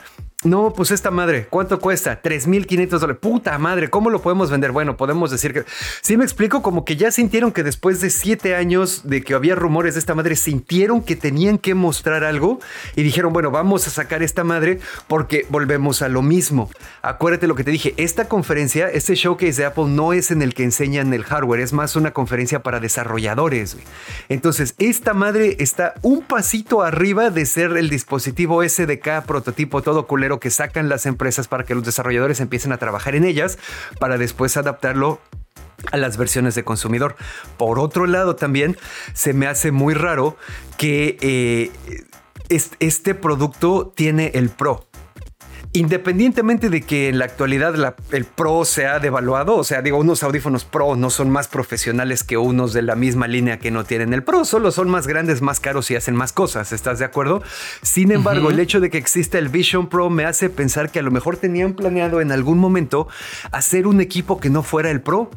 No, pues esta madre, ¿cuánto cuesta? 3.500 dólares. Puta madre, ¿cómo lo podemos vender? Bueno, podemos decir que... Sí me explico, como que ya sintieron que después de siete años de que había rumores de esta madre, sintieron que tenían que mostrar algo y dijeron, bueno, vamos a sacar esta madre porque volvemos a lo mismo. Acuérdate lo que te dije, esta conferencia, este showcase de Apple no es en el que enseñan el hardware, es más una conferencia para desarrolladores. Entonces, esta madre está un pasito arriba de ser el dispositivo SDK prototipo todo culero que sacan las empresas para que los desarrolladores empiecen a trabajar en ellas para después adaptarlo a las versiones de consumidor. Por otro lado, también se me hace muy raro que eh, este producto tiene el Pro independientemente de que en la actualidad el Pro se ha devaluado, o sea, digo, unos audífonos Pro no son más profesionales que unos de la misma línea que no tienen el Pro, solo son más grandes, más caros y hacen más cosas, ¿estás de acuerdo? Sin embargo, el hecho de que exista el Vision Pro me hace pensar que a lo mejor tenían planeado en algún momento hacer un equipo que no fuera el Pro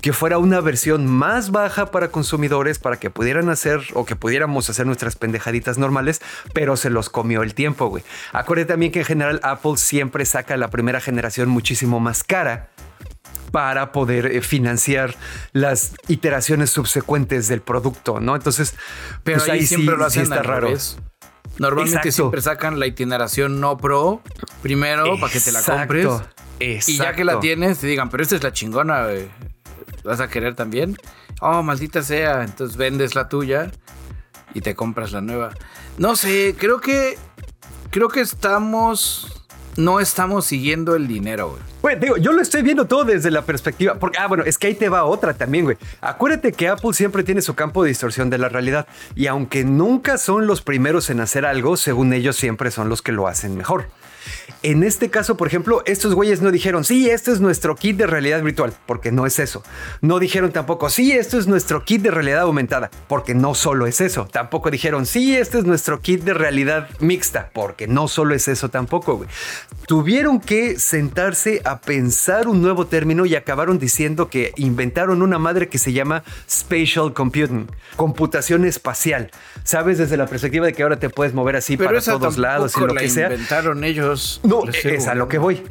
que fuera una versión más baja para consumidores para que pudieran hacer o que pudiéramos hacer nuestras pendejaditas normales, pero se los comió el tiempo, güey. Acuérdate también que en general Apple siempre saca la primera generación muchísimo más cara para poder eh, financiar las iteraciones subsecuentes del producto, ¿no? Entonces, pero pues ahí, siempre lo hacen está raro. Normalmente siempre sacan la itineración no pro primero para que te la compres. Y ya que la tienes, te digan, pero esta es la chingona, güey vas a querer también. Oh, maldita sea. Entonces vendes la tuya y te compras la nueva. No sé, creo que. Creo que estamos. No estamos siguiendo el dinero, güey. Güey, digo, yo lo estoy viendo todo desde la perspectiva. Porque, ah, bueno, es que ahí te va otra también, güey. Acuérdate que Apple siempre tiene su campo de distorsión de la realidad. Y aunque nunca son los primeros en hacer algo, según ellos siempre son los que lo hacen mejor. En este caso, por ejemplo, estos güeyes no dijeron, sí, esto es nuestro kit de realidad virtual, porque no es eso. No dijeron tampoco, sí, esto es nuestro kit de realidad aumentada, porque no solo es eso. Tampoco dijeron, sí, este es nuestro kit de realidad mixta, porque no solo es eso tampoco, güey. Tuvieron que sentarse a pensar un nuevo término y acabaron diciendo que inventaron una madre que se llama Spatial Computing, computación espacial. Sabes, desde la perspectiva de que ahora te puedes mover así para todos lados y lo que sea. inventaron ellos. No, es a lo que voy.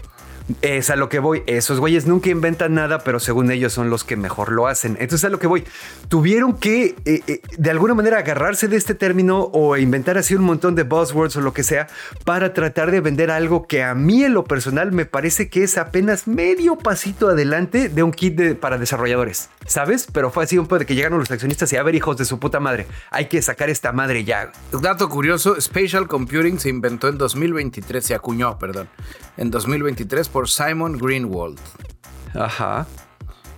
Es a lo que voy. Esos güeyes nunca inventan nada, pero según ellos son los que mejor lo hacen. Entonces a lo que voy. Tuvieron que eh, eh, de alguna manera agarrarse de este término o inventar así un montón de buzzwords o lo que sea para tratar de vender algo que a mí en lo personal me parece que es apenas medio pasito adelante de un kit para desarrolladores. ¿Sabes? Pero fue así un poco de que llegaron los accionistas y a ver hijos de su puta madre. Hay que sacar esta madre ya. Dato curioso, Spatial Computing se inventó en 2023, se acuñó, perdón, en 2023 por Simon Greenwald. Ajá.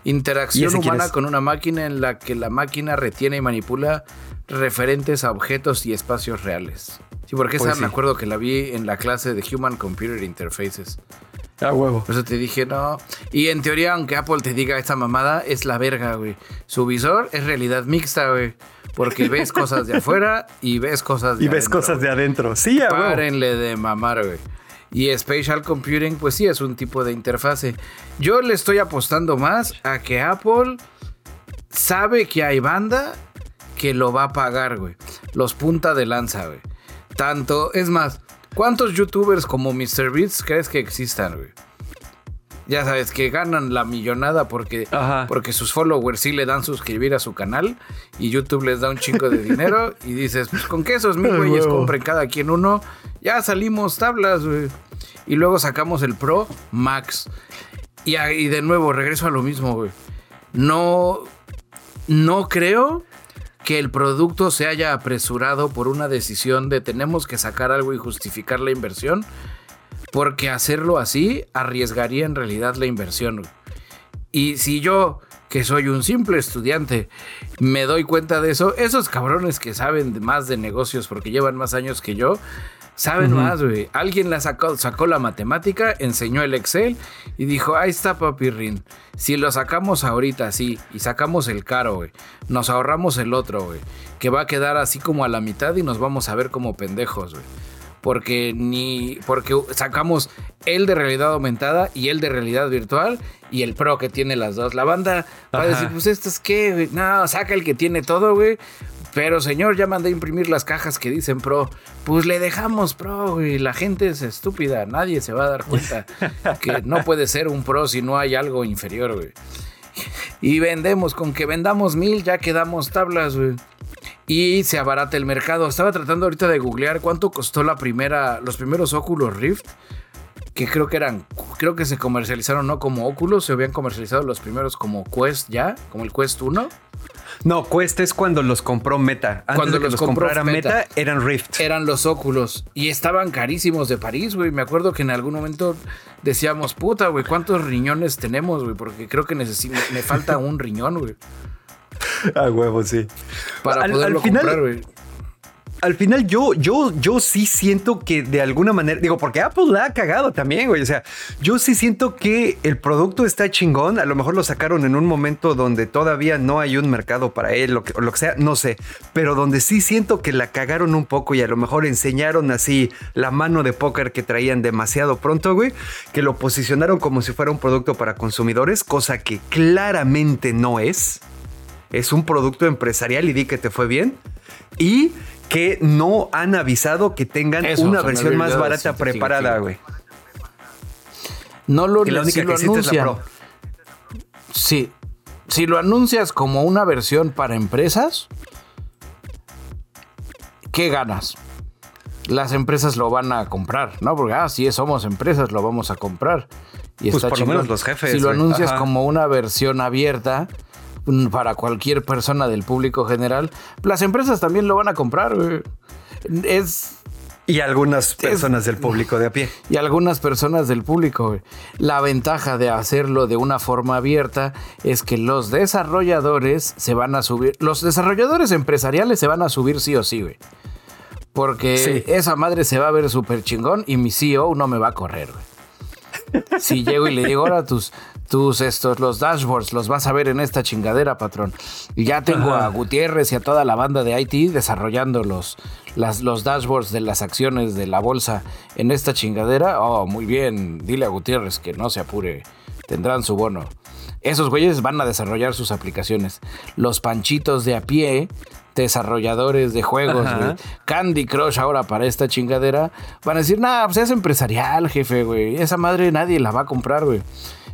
Interacción humana con una máquina en la que la máquina retiene y manipula referentes a objetos y espacios reales. Sí, porque esa pues me acuerdo que la vi en la clase de Human Computer Interfaces. Ah, huevo. Por eso te dije, no. Y en teoría, aunque Apple te diga esta mamada, es la verga, güey. Su visor es realidad mixta, güey. Porque ves cosas de afuera y ves cosas de Y ves cosas de adentro. Sí, a Párenle de mamar, güey. Y Spatial Computing, pues sí, es un tipo de interfase. Yo le estoy apostando más a que Apple sabe que hay banda que lo va a pagar, güey. Los punta de lanza, güey. Tanto, es más, ¿cuántos youtubers como MrBeats crees que existan, güey? Ya sabes, que ganan la millonada porque, porque sus followers sí le dan suscribir a su canal y YouTube les da un chingo de dinero y dices, pues con que esos mil güeyes compren cada quien uno, ya salimos tablas, güey. Y luego sacamos el Pro Max. Y, y de nuevo, regreso a lo mismo, güey. No, no creo que el producto se haya apresurado por una decisión de tenemos que sacar algo y justificar la inversión, porque hacerlo así arriesgaría en realidad la inversión. Y si yo, que soy un simple estudiante, me doy cuenta de eso, esos cabrones que saben más de negocios porque llevan más años que yo, Saben más, güey. Alguien la sacó, sacó la matemática, enseñó el Excel y dijo, ahí está papirrin. Si lo sacamos ahorita así y sacamos el caro, güey, nos ahorramos el otro, güey, que va a quedar así como a la mitad y nos vamos a ver como pendejos, güey. Porque ni. Porque sacamos el de realidad aumentada y el de realidad virtual y el pro que tiene las dos. La banda va a decir, pues esto es qué, güey. No, saca el que tiene todo, güey. Pero señor, ya mandé a imprimir las cajas que dicen Pro. Pues le dejamos Pro, y La gente es estúpida. Nadie se va a dar cuenta que no puede ser un Pro si no hay algo inferior, güey. Y vendemos, con que vendamos mil ya quedamos tablas, güey. Y se abarata el mercado. Estaba tratando ahorita de googlear cuánto costó la primera, los primeros Oculus Rift. Que creo que eran, creo que se comercializaron no como Oculus, se habían comercializado los primeros como Quest ya, como el Quest 1. No, Quest es cuando los compró Meta. Antes cuando de que los, comprara Meta, eran Rift. Eran los óculos. Y estaban carísimos de París, güey. Me acuerdo que en algún momento decíamos, puta, güey, ¿cuántos riñones tenemos, güey? Porque creo que necesito, me falta un riñón, güey. A huevo, sí. Para poderlo comprar, güey al final yo, yo, yo sí siento que de alguna manera, digo, porque Apple la ha cagado también, güey. O sea, yo sí siento que el producto está chingón. A lo mejor lo sacaron en un momento donde todavía no hay un mercado para él, lo que, o lo que sea, no sé. Pero donde sí siento que la cagaron un poco y a lo mejor enseñaron así la mano de póker que traían demasiado pronto, güey. Que lo posicionaron como si fuera un producto para consumidores, cosa que claramente no es. Es un producto empresarial y di que te fue bien. Y que no han avisado que tengan una versión más barata preparada, güey. No lo, que la única que Es la Pro. Sí. Si lo anuncias como una versión para empresas, ¿qué ganas? Las empresas lo van a comprar, ¿no? Porque, ah, si somos empresas, lo vamos a comprar. Y pues por lo menos los jefes. Si lo anuncias como una versión abierta, para cualquier persona del público general, las empresas también lo van a comprar. Es y algunas personas del público de a pie. Y algunas personas del público. La ventaja de hacerlo de una forma abierta es que los desarrolladores se van a subir. Los desarrolladores empresariales se van a subir sí o sí, güey. Porque esa madre se va a ver súper chingón y mi CEO no me va a correr, güey. Si llego y le digo, ahora tus, tus estos, los dashboards, los vas a ver en esta chingadera, patrón. Y ya tengo a Gutiérrez y a toda la banda de IT desarrollando los, las, los dashboards de las acciones de la bolsa en esta chingadera. Oh, muy bien, dile a Gutiérrez que no se apure, tendrán su bono. Esos güeyes van a desarrollar sus aplicaciones. Los panchitos de a pie desarrolladores de juegos, Candy Crush ahora para esta chingadera, van a decir, nah, pues es empresarial, jefe, güey. Esa madre nadie la va a comprar, güey.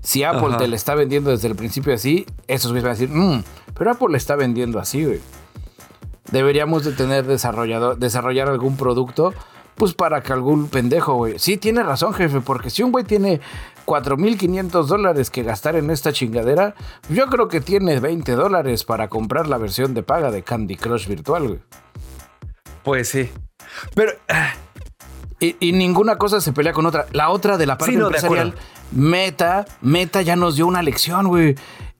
Si Apple te la está vendiendo desde el principio así, esos güeyes van a decir, mmm, pero Apple le está vendiendo así, güey. Deberíamos de tener desarrollador, desarrollar algún producto, pues para que algún pendejo, güey. Sí, tiene razón, jefe, porque si un güey tiene 4.500 dólares que gastar en esta chingadera, yo creo que tiene 20 dólares para comprar la versión de paga de Candy Crush virtual, güey. Pues sí. Pero... Ah. Y, ninguna cosa se pelea con otra. La otra de la parte empresarial Meta, Meta ya nos dio una lección, güey.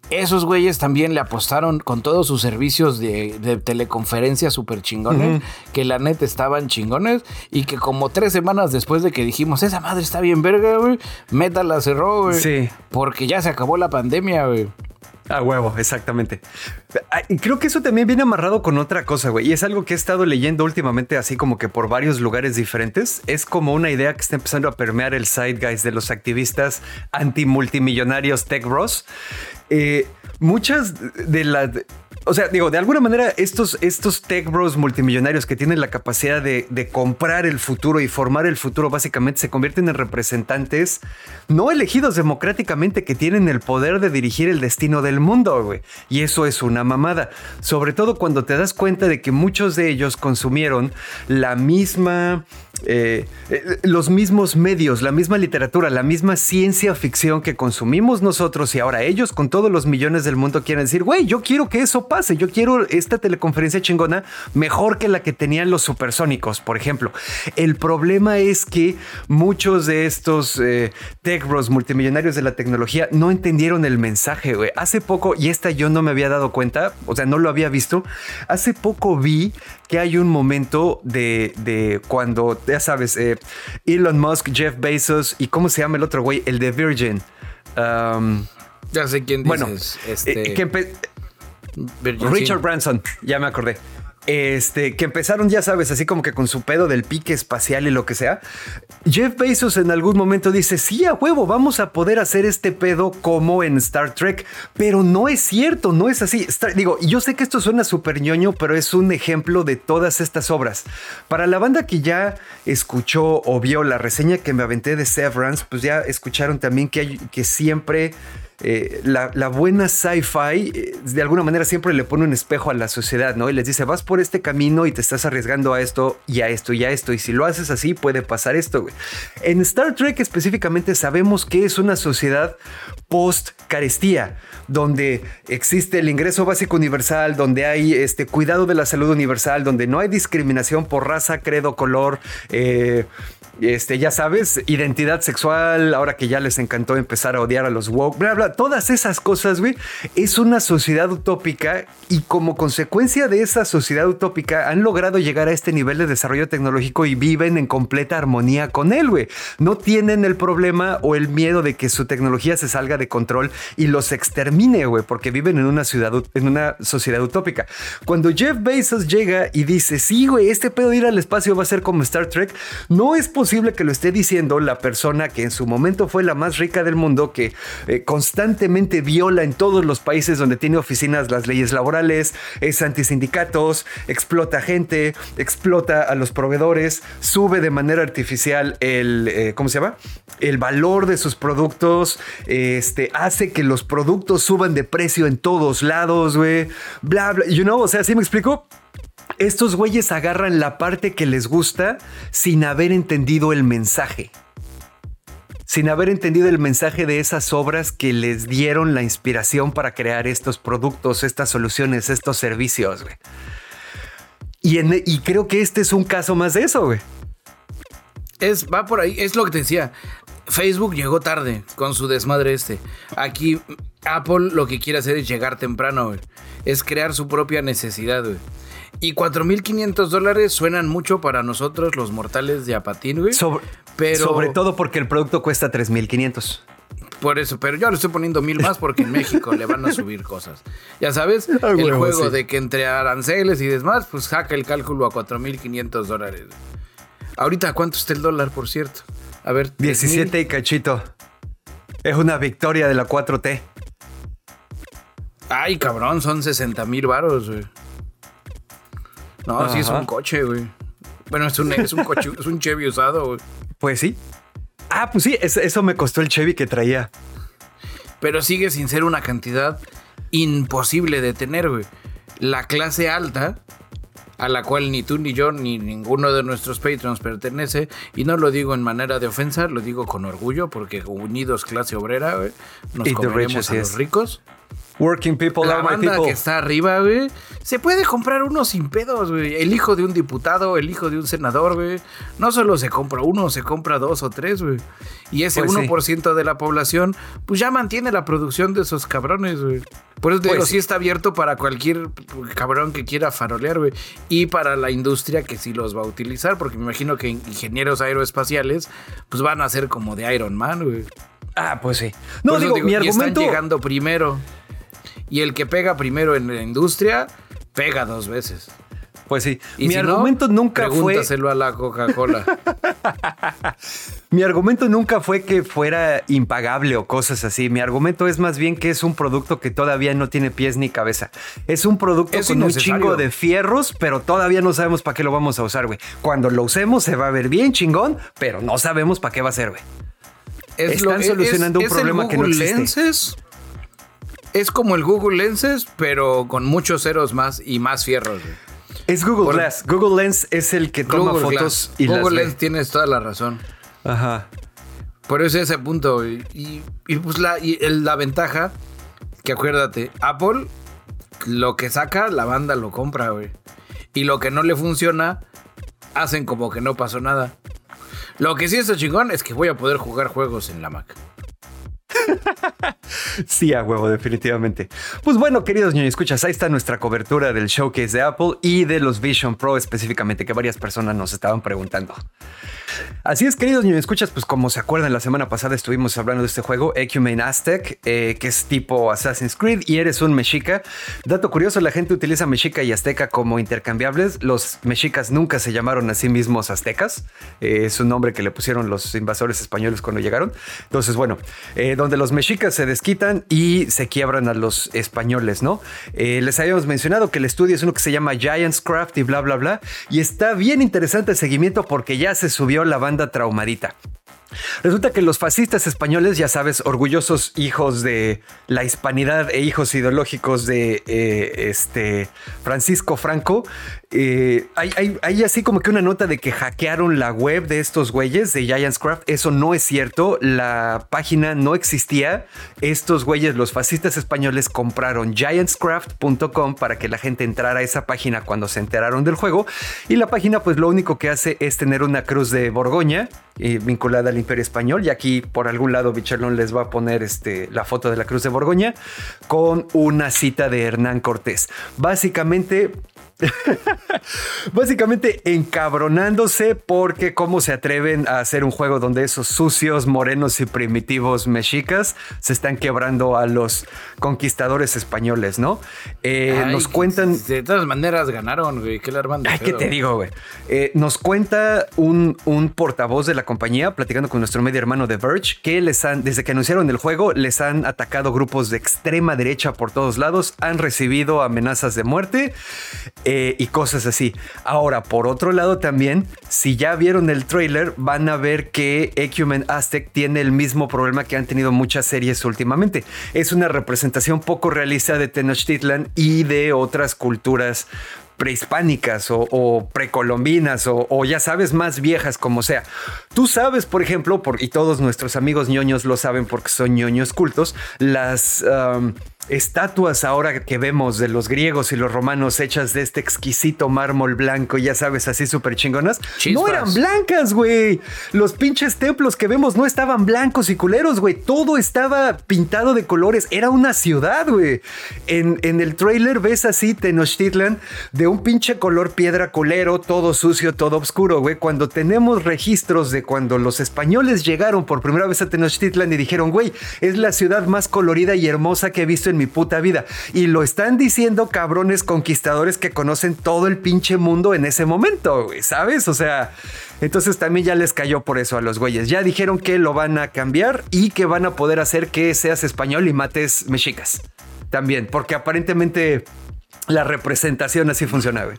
Esos güeyes también le apostaron con todos sus servicios de, teleconferencia súper chingones, que la neta estaban chingones y que como tres semanas después de que dijimos, esa madre está bien verga, güey, Meta la cerró, güey. Sí. Porque ya se acabó la pandemia, güey. A huevo, exactamente. Y creo que eso también viene amarrado con otra cosa, güey. Y es algo que he estado leyendo últimamente, así como que por varios lugares diferentes. Es como una idea que está empezando a permear el guys de los activistas antimultimillonarios tech bros. Eh, muchas de las o sea, digo, de alguna manera estos, estos tech bros multimillonarios que tienen la capacidad de, de, comprar el futuro y formar el futuro básicamente se convierten en representantes no elegidos democráticamente que tienen el poder de dirigir el destino del mundo, güey. Y eso es una mamada. Sobre todo cuando te das cuenta de que muchos de ellos consumieron la misma eh, eh, los mismos medios, la misma literatura, la misma ciencia ficción que consumimos nosotros y ahora ellos con todos los millones del mundo quieren decir, güey, yo quiero que eso pase, yo quiero esta teleconferencia chingona mejor que la que tenían los supersónicos, por ejemplo. El problema es que muchos de estos eh, tech bros multimillonarios de la tecnología no entendieron el mensaje, güey. Hace poco, y esta yo no me había dado cuenta, o sea, no lo había visto, hace poco vi que hay un momento de, de cuando ya sabes, eh, Elon Musk, Jeff Bezos y cómo se llama el otro güey, el de Virgin. Um, ya sé quién bueno, dices. Este... Eh, Richard Branson, ya me acordé este, que empezaron, ya sabes, así como que con su pedo del pique espacial y lo que sea. Jeff Bezos en algún momento dice, sí, a huevo, vamos a poder hacer este pedo como en Star Trek, pero no es cierto, no es así. digo, yo sé que esto suena súper ñoño, pero es un ejemplo de todas estas obras. Para la banda que ya escuchó o vio la reseña que me aventé de Severance, pues ya escucharon también que, hay, que siempre eh, la, buena sci-fi eh, de alguna manera siempre le pone un espejo a la sociedad, ¿no? Y les dice, vas por este camino y te estás arriesgando a esto y a esto y a esto. Y si lo haces así, puede pasar esto, En Star Trek específicamente sabemos que es una sociedad post-carestía, donde existe el ingreso básico universal, donde hay este cuidado de la salud universal, donde no hay discriminación por raza, credo, color, eh, este, ya sabes, identidad sexual, ahora que ya les encantó empezar a odiar a los woke, bla, bla, todas esas cosas, güey, es una sociedad utópica y como consecuencia de esa sociedad utópica han logrado llegar a este nivel de desarrollo tecnológico y viven en completa armonía con él, güey. No tienen el problema o el miedo de que su tecnología se salga de control y los extermine, güey, porque viven en una ciudad, en una sociedad utópica. Cuando Jeff Bezos llega y dice, sí, güey, este pedo de ir al espacio va a ser como Star Trek, no es posible que lo esté diciendo la persona que en su momento fue la más rica del mundo, que eh, viola en todos los países donde tiene oficinas las leyes laborales, es antisindicatos, explota gente, explota a los proveedores, sube de manera artificial el, eh, ¿cómo se llama? El valor de sus productos, este, hace que los productos suban de precio en todos lados, güey, bla, bla, you know, o sea, ¿sí me explico? estos güeyes agarran la parte que les gusta sin haber entendido el mensaje. Sin haber entendido el mensaje de esas obras que les dieron la inspiración para crear estos productos, estas soluciones, estos servicios, güey. Y, creo que este es un caso más de eso. Es, va por ahí, es lo que te decía. Facebook llegó tarde con su desmadre este. Aquí Apple lo que quiere hacer es llegar temprano, güey. Es crear su propia necesidad, güey. Y 4.500 dólares suenan mucho para nosotros los mortales de Apatín, güey. Sobre, pero... sobre todo porque el producto cuesta 3.500. Por eso, pero yo le estoy poniendo mil más porque en México le van a subir cosas. Ya sabes, el juego de que entre aranceles y demás, pues saca el cálculo a 4.500 dólares. Ahorita, ¿cuánto está el dólar, por cierto? A ver. 17 y cachito. Es una victoria de la 4T. Ay, cabrón, son 60 mil varos, güey. No, sí es un coche, güey. Bueno, es un, es un coche, es un Chevy usado, güey. Pues sí. Ah, pues sí, eso me costó el Chevy que traía. Pero sigue sin ser una cantidad imposible de tener, güey. La clase alta, a la cual ni tú ni yo ni ninguno de nuestros patrons pertenece, y no lo digo en manera de ofensa, lo digo con orgullo, porque unidos clase obrera, güey, nos comeremos a los ricos. Working people la banda que está arriba, güey, se puede comprar uno sin pedos, güey. El hijo de un diputado, el hijo de un senador, güey. No solo se compra uno, se compra dos o tres, güey. Y ese 1% pues de la población, pues ya mantiene la producción de esos cabrones, güey. Por eso digo, pues sí está abierto para cualquier cabrón que quiera farolear, güey. Y para la industria que sí los va a utilizar, porque me imagino que ingenieros aeroespaciales, pues van a ser como de Iron Man, güey. Ah, pues sí. No, digo, mi argumento... están llegando primero. Y el que pega primero en la industria, pega dos veces. Pues sí. Y mi argumento nunca fue. Pregúntaselo a la Coca-Cola. Mi argumento nunca fue que fuera impagable o cosas así. Mi argumento es más bien que es un producto que todavía no tiene pies ni cabeza. Es un producto Es con un chingo de fierros, pero todavía no sabemos para qué lo vamos a usar, güey. Cuando lo usemos se va a ver bien chingón, pero no sabemos para qué va a ser, güey. Están solucionando un problema que no existe. Lenses. Es como el Google Lenses, pero con muchos ceros más y más fierros. güey. Es Google Por- Glass. Google Lens es el que toma Google fotos Glass. y las Google ve. Lens tienes toda la razón. Ajá. Por eso ese punto. güey. Y, y pues la, y el- la ventaja, que acuérdate, Apple, lo que saca, la banda lo compra, güey. Y lo que no le funciona, hacen como que no pasó nada. Lo que sí está chingón es que voy a poder jugar juegos en la Mac. Sí, a huevo, definitivamente. Pues bueno, queridos niños, escuchas, ahí está nuestra cobertura del showcase de Apple y de los Vision Pro específicamente, que varias personas nos estaban preguntando. Así es, queridos niños, escuchas, pues como se acuerdan, la semana pasada estuvimos hablando de este juego, Ecumane Aztec, eh, que es tipo Assassin's Creed y eres un mexica. Dato curioso, la gente utiliza mexica y azteca como intercambiables. Los mexicas nunca se llamaron a sí mismos aztecas. Eh, es un nombre que le pusieron los invasores españoles cuando llegaron. Entonces, bueno, eh, donde los mexicas se desquitan y se quiebran a los españoles, ¿no? Eh, les habíamos mencionado que el estudio es uno que se llama Giants Craft y bla, bla, bla. Y está bien interesante el seguimiento porque ya se subió la banda traumadita. Resulta que los fascistas españoles, ya sabes, orgullosos hijos de la hispanidad e hijos ideológicos de eh, este Francisco Franco, eh, hay, así como que una nota de que hackearon la web de estos güeyes de Giants Craft. Eso no es cierto. La página no existía. Estos güeyes, los fascistas españoles, compraron giantscraft.com para que la gente entrara a esa página cuando se enteraron del juego. Y la página, pues lo único que hace es tener una cruz de Borgoña eh, vinculada al Imperio Español. Y aquí por algún lado Bichelón les va a poner este, la foto de la cruz de Borgoña con una cita de Hernán Cortés. Básicamente Básicamente encabronándose porque cómo se atreven a hacer un juego donde esos sucios, morenos y primitivos mexicas se están quebrando a los conquistadores españoles, ¿no? Eh, Ay, nos cuentan... De todas maneras ganaron, güey. ¿Qué le arman de Ay, ¿qué te digo, güey? Eh, nos cuenta un, un portavoz de la compañía, platicando con nuestro medio hermano de Verge, que les han, desde que anunciaron el juego, les han atacado grupos de extrema derecha por todos lados, han recibido amenazas de muerte eh, y cosas así. Ahora, por otro lado también, si ya vieron el trailer, van a ver que Ecumen Aztec tiene el mismo problema que han tenido muchas series últimamente. Es una representación poco realista de Tenochtitlan y de otras culturas prehispánicas o, precolombinas o, ya sabes, más viejas como sea. Tú sabes, por ejemplo, por, y todos nuestros amigos ñoños lo saben porque son ñoños cultos, las estatuas ahora que vemos de los griegos y los romanos hechas de este exquisito mármol blanco, ya sabes, así súper chingonas, no eran blancas, güey. Los pinches templos que vemos no estaban blancos y culeros, güey. Todo estaba pintado de colores. Era una ciudad, güey. En, en el trailer ves así Tenochtitlan de un pinche color piedra culero, todo sucio, todo oscuro, güey. Cuando tenemos registros de cuando los españoles llegaron por primera vez a Tenochtitlan y dijeron, güey, es la ciudad más colorida y hermosa que he visto en mi puta vida. Y lo están diciendo cabrones conquistadores que conocen todo el pinche mundo en ese momento, ¿sabes? O sea, entonces también ya les cayó por eso a los güeyes. Ya dijeron que lo van a cambiar y que van a poder hacer que seas español y mates mexicas. También, porque aparentemente la representación así funciona, güey.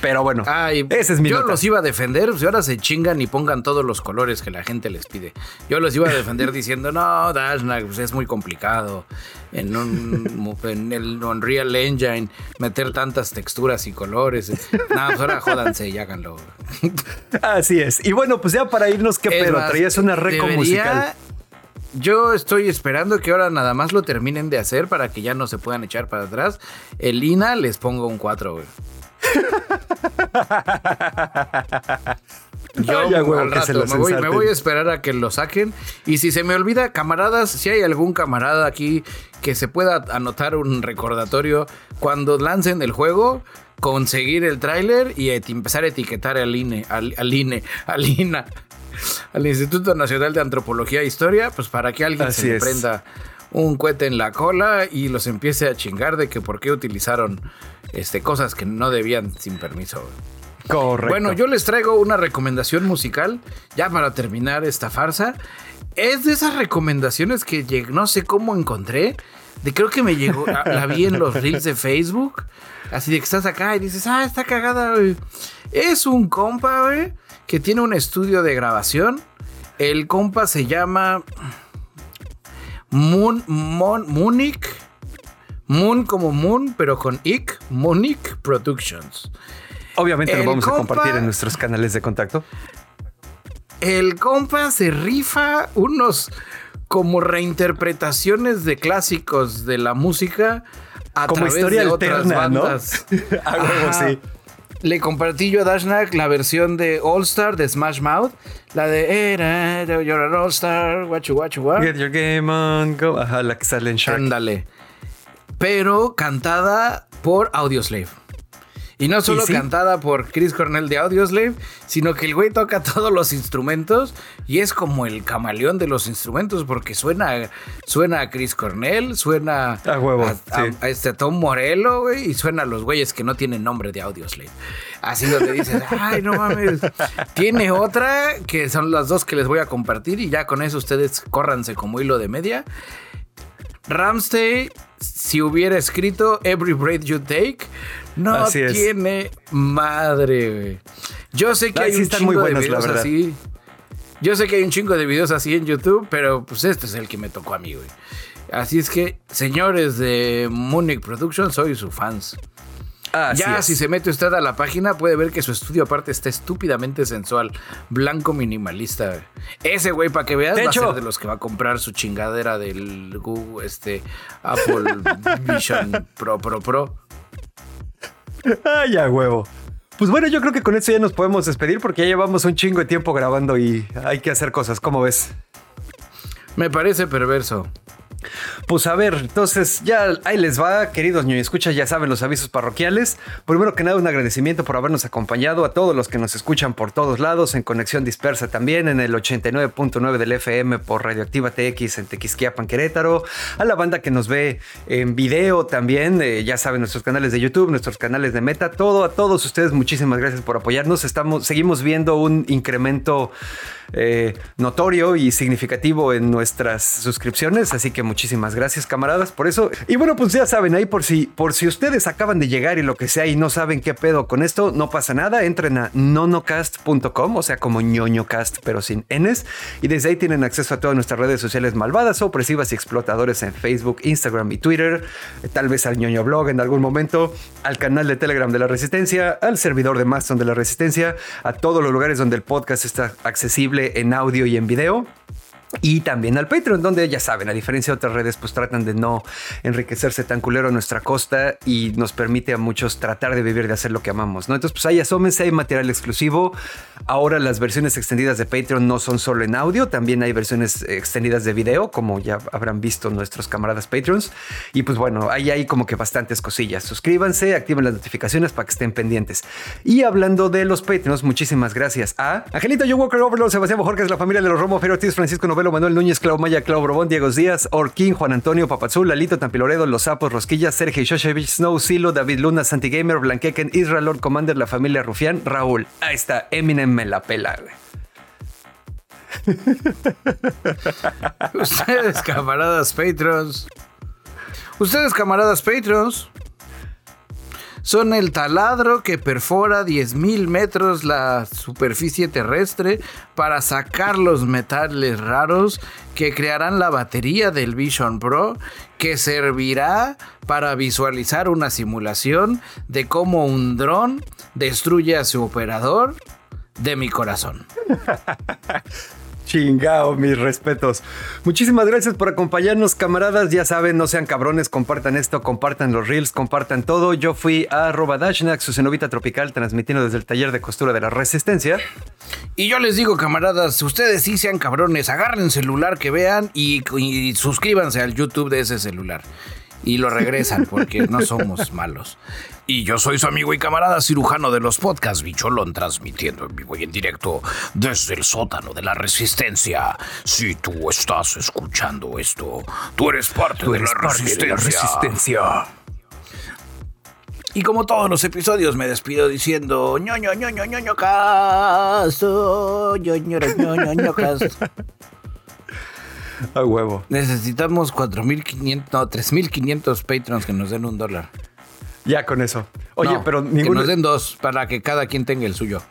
Pero bueno, Ay, ese es mi yo nota. los iba a defender, si ahora se chingan y pongan todos los colores que la gente les pide. Yo los iba a defender diciendo, no, Dashnak, pues es muy complicado en, un, en el Unreal Engine meter tantas texturas y colores. No, pues ahora jódanse y háganlo. Así es. Y bueno, pues ya para irnos, ¿qué más, Traías una reco musical. Yo estoy esperando que ahora nada más lo terminen de hacer para que ya no se puedan echar para atrás. El INA les pongo un 4, güey. Yo al rato me voy, me ensarten. voy a esperar a que lo saquen. Y si se me olvida, camaradas, si hay algún camarada aquí que se pueda anotar un recordatorio cuando lancen el juego, conseguir el tráiler y empezar a etiquetar al INE, al, al INE, al INA, al Instituto Nacional de Antropología e Historia, pues para que alguien Así se prenda un cohete en la cola y los empiece a chingar de que por qué utilizaron este, cosas que no debían sin permiso. Correcto. Bueno, yo les traigo una recomendación musical, ya para terminar esta farsa. Es de esas recomendaciones que no sé cómo encontré. De creo que me llegó, la, la vi en los reels de Facebook. Así de que estás acá y dices, ah, está cagada, güey. Es un compa, güey, que tiene un estudio de grabación. El compa se llama Moon, Mon, Munich. Moon como Moon, pero con Ick. Munich Productions. Obviamente lo vamos a compa- compartir en nuestros canales de contacto. El compa se rifa unos como reinterpretaciones de clásicos de la música a Como través historia de otras alterna, ¿no? bandas. A huevo, Ajá. Le compartí yo a Dashnak la versión de All Star de Smash Mouth, la de Era, You're an All Star, guachu guachu guachu. Get your game on, go. Ajá, la que sale en Shark. Ándale. Pero cantada por Audioslave. Y no solo ¿Y sí? cantada por Chris Cornell de Audioslave, sino que el güey toca todos los instrumentos y es como el camaleón de los instrumentos porque suena, suena a Chris Cornell, suena A huevo, a, a- sí. a este Tom Morello, güey, y suena a los güeyes que no tienen nombre de Audioslave. Así donde dices, ay, no mames. Tiene otra que son las dos que les voy a compartir y ya con eso ustedes córranse como hilo de media. Ramsey, si hubiera escrito Every Breath You Take, no Así es. tiene madre, güey. Yo sé que Ay, hay sí un están chingo muy de la videos verdad. así. Yo sé que hay un chingo de videos así en YouTube, pero pues este es el que me tocó a mí, güey. Así es que, señores de Munich Productions, soy su fans. Así ya, es. si se mete usted a la página, puede ver que su estudio aparte está estúpidamente sensual. Blanco minimalista. Ese güey, para que veas, De va hecho- a ser de los que va a comprar su chingadera del Google, este, Apple Vision Pro Pro Pro. Ay, a huevo. Pues bueno, yo creo que con esto ya nos podemos despedir porque ya llevamos un chingo de tiempo grabando y hay que hacer cosas. ¿Cómo ves? Me parece perverso. Pues a ver, entonces ya ahí les va, queridos ñoño escuchas, ya saben los avisos parroquiales. Primero que nada, un agradecimiento por habernos acompañado a todos los que nos escuchan por todos lados, en conexión dispersa también, en el 89.9 del FM por Radioactiva TX en Tequisquiapan, Querétaro, a la banda que nos ve en video también, eh, ya saben, nuestros canales de YouTube, nuestros canales de Meta, todo, a todos ustedes, muchísimas gracias por apoyarnos. Estamos, seguimos viendo un incremento eh, notorio y significativo en nuestras suscripciones, así que muchísimas gracias camaradas por eso. Y bueno, pues ya saben, ahí por si, por si ustedes acaban de llegar y lo que sea y no saben qué pedo con esto, no pasa nada, entren a nonocast.com, o sea, como ñoñocast, pero sin Ns, y desde ahí tienen acceso a todas nuestras redes sociales malvadas, opresivas y explotadores en Facebook, Instagram y Twitter, tal vez al ñoño blog en algún momento, al canal de Telegram de la Resistencia, al servidor de Mastodon de la Resistencia, a todos los lugares donde el podcast está accesible en audio y en video. Y también al Patreon, donde ya saben, a diferencia de otras redes, pues tratan de no enriquecerse tan culero a nuestra costa y nos permite a muchos tratar de vivir de hacer lo que amamos, ¿no? Entonces, pues ahí asómense, hay material exclusivo. Ahora las versiones extendidas de Patreon no son solo en audio, también hay versiones extendidas de video, como ya habrán visto nuestros camaradas Patreons. Y pues bueno, ahí hay como que bastantes cosillas. Suscríbanse, activen las notificaciones para que estén pendientes. Y hablando de los Patreons, muchísimas gracias a Angelito, John Walker, Overlord, Sebastián Bojorquez, la familia de los Romo, Fer Ortiz, Francisco Novelo, Manuel Núñez, Clau Maya, Clau Brobón, Diego Díaz, Orquín, Juan Antonio, Papazul, Lalito, Tampiloredo, Los Sapos, Rosquilla, Sergio Shoshevich, Snow, Silo, David Luna, Santi Gamer, Blanqueken, Israel, Lord Commander, la familia Rufián, Raúl. Ahí está, Eminem me la pela. Ustedes, camaradas Patrons. Ustedes, camaradas Patrons. Son el taladro que perfora 10.000 metros la superficie terrestre para sacar los metales raros que crearán la batería del Vision Pro que servirá para visualizar una simulación de cómo un dron destruye a su operador de mi corazón. Chingao, mis respetos. Muchísimas gracias por acompañarnos, camaradas. Ya saben, no sean cabrones, compartan esto, compartan los reels, compartan todo. Yo fui a arroba Dashnak, su cenovita tropical, transmitiendo desde el taller de costura de la Resistencia. Y yo les digo, camaradas, ustedes sí sean cabrones, agarren el celular que vean y suscríbanse al YouTube de ese celular. Y lo regresan porque no somos malos. Y yo soy su amigo y camarada cirujano de los podcasts Bicholón, transmitiendo en vivo y en directo desde el sótano de la resistencia. Si tú estás escuchando esto, tú eres parte, de, la resistencia. Y como todos los episodios, me despido diciendo ñoño, ñoño, ñoño, caso, ñoño, ñoño, ñoño, caso. A huevo. Necesitamos 4.500, no, 3.500 patrons que nos den un dólar. Ya con eso. Oye, No, pero Que ninguno. nos den dos para que cada quien tenga el suyo.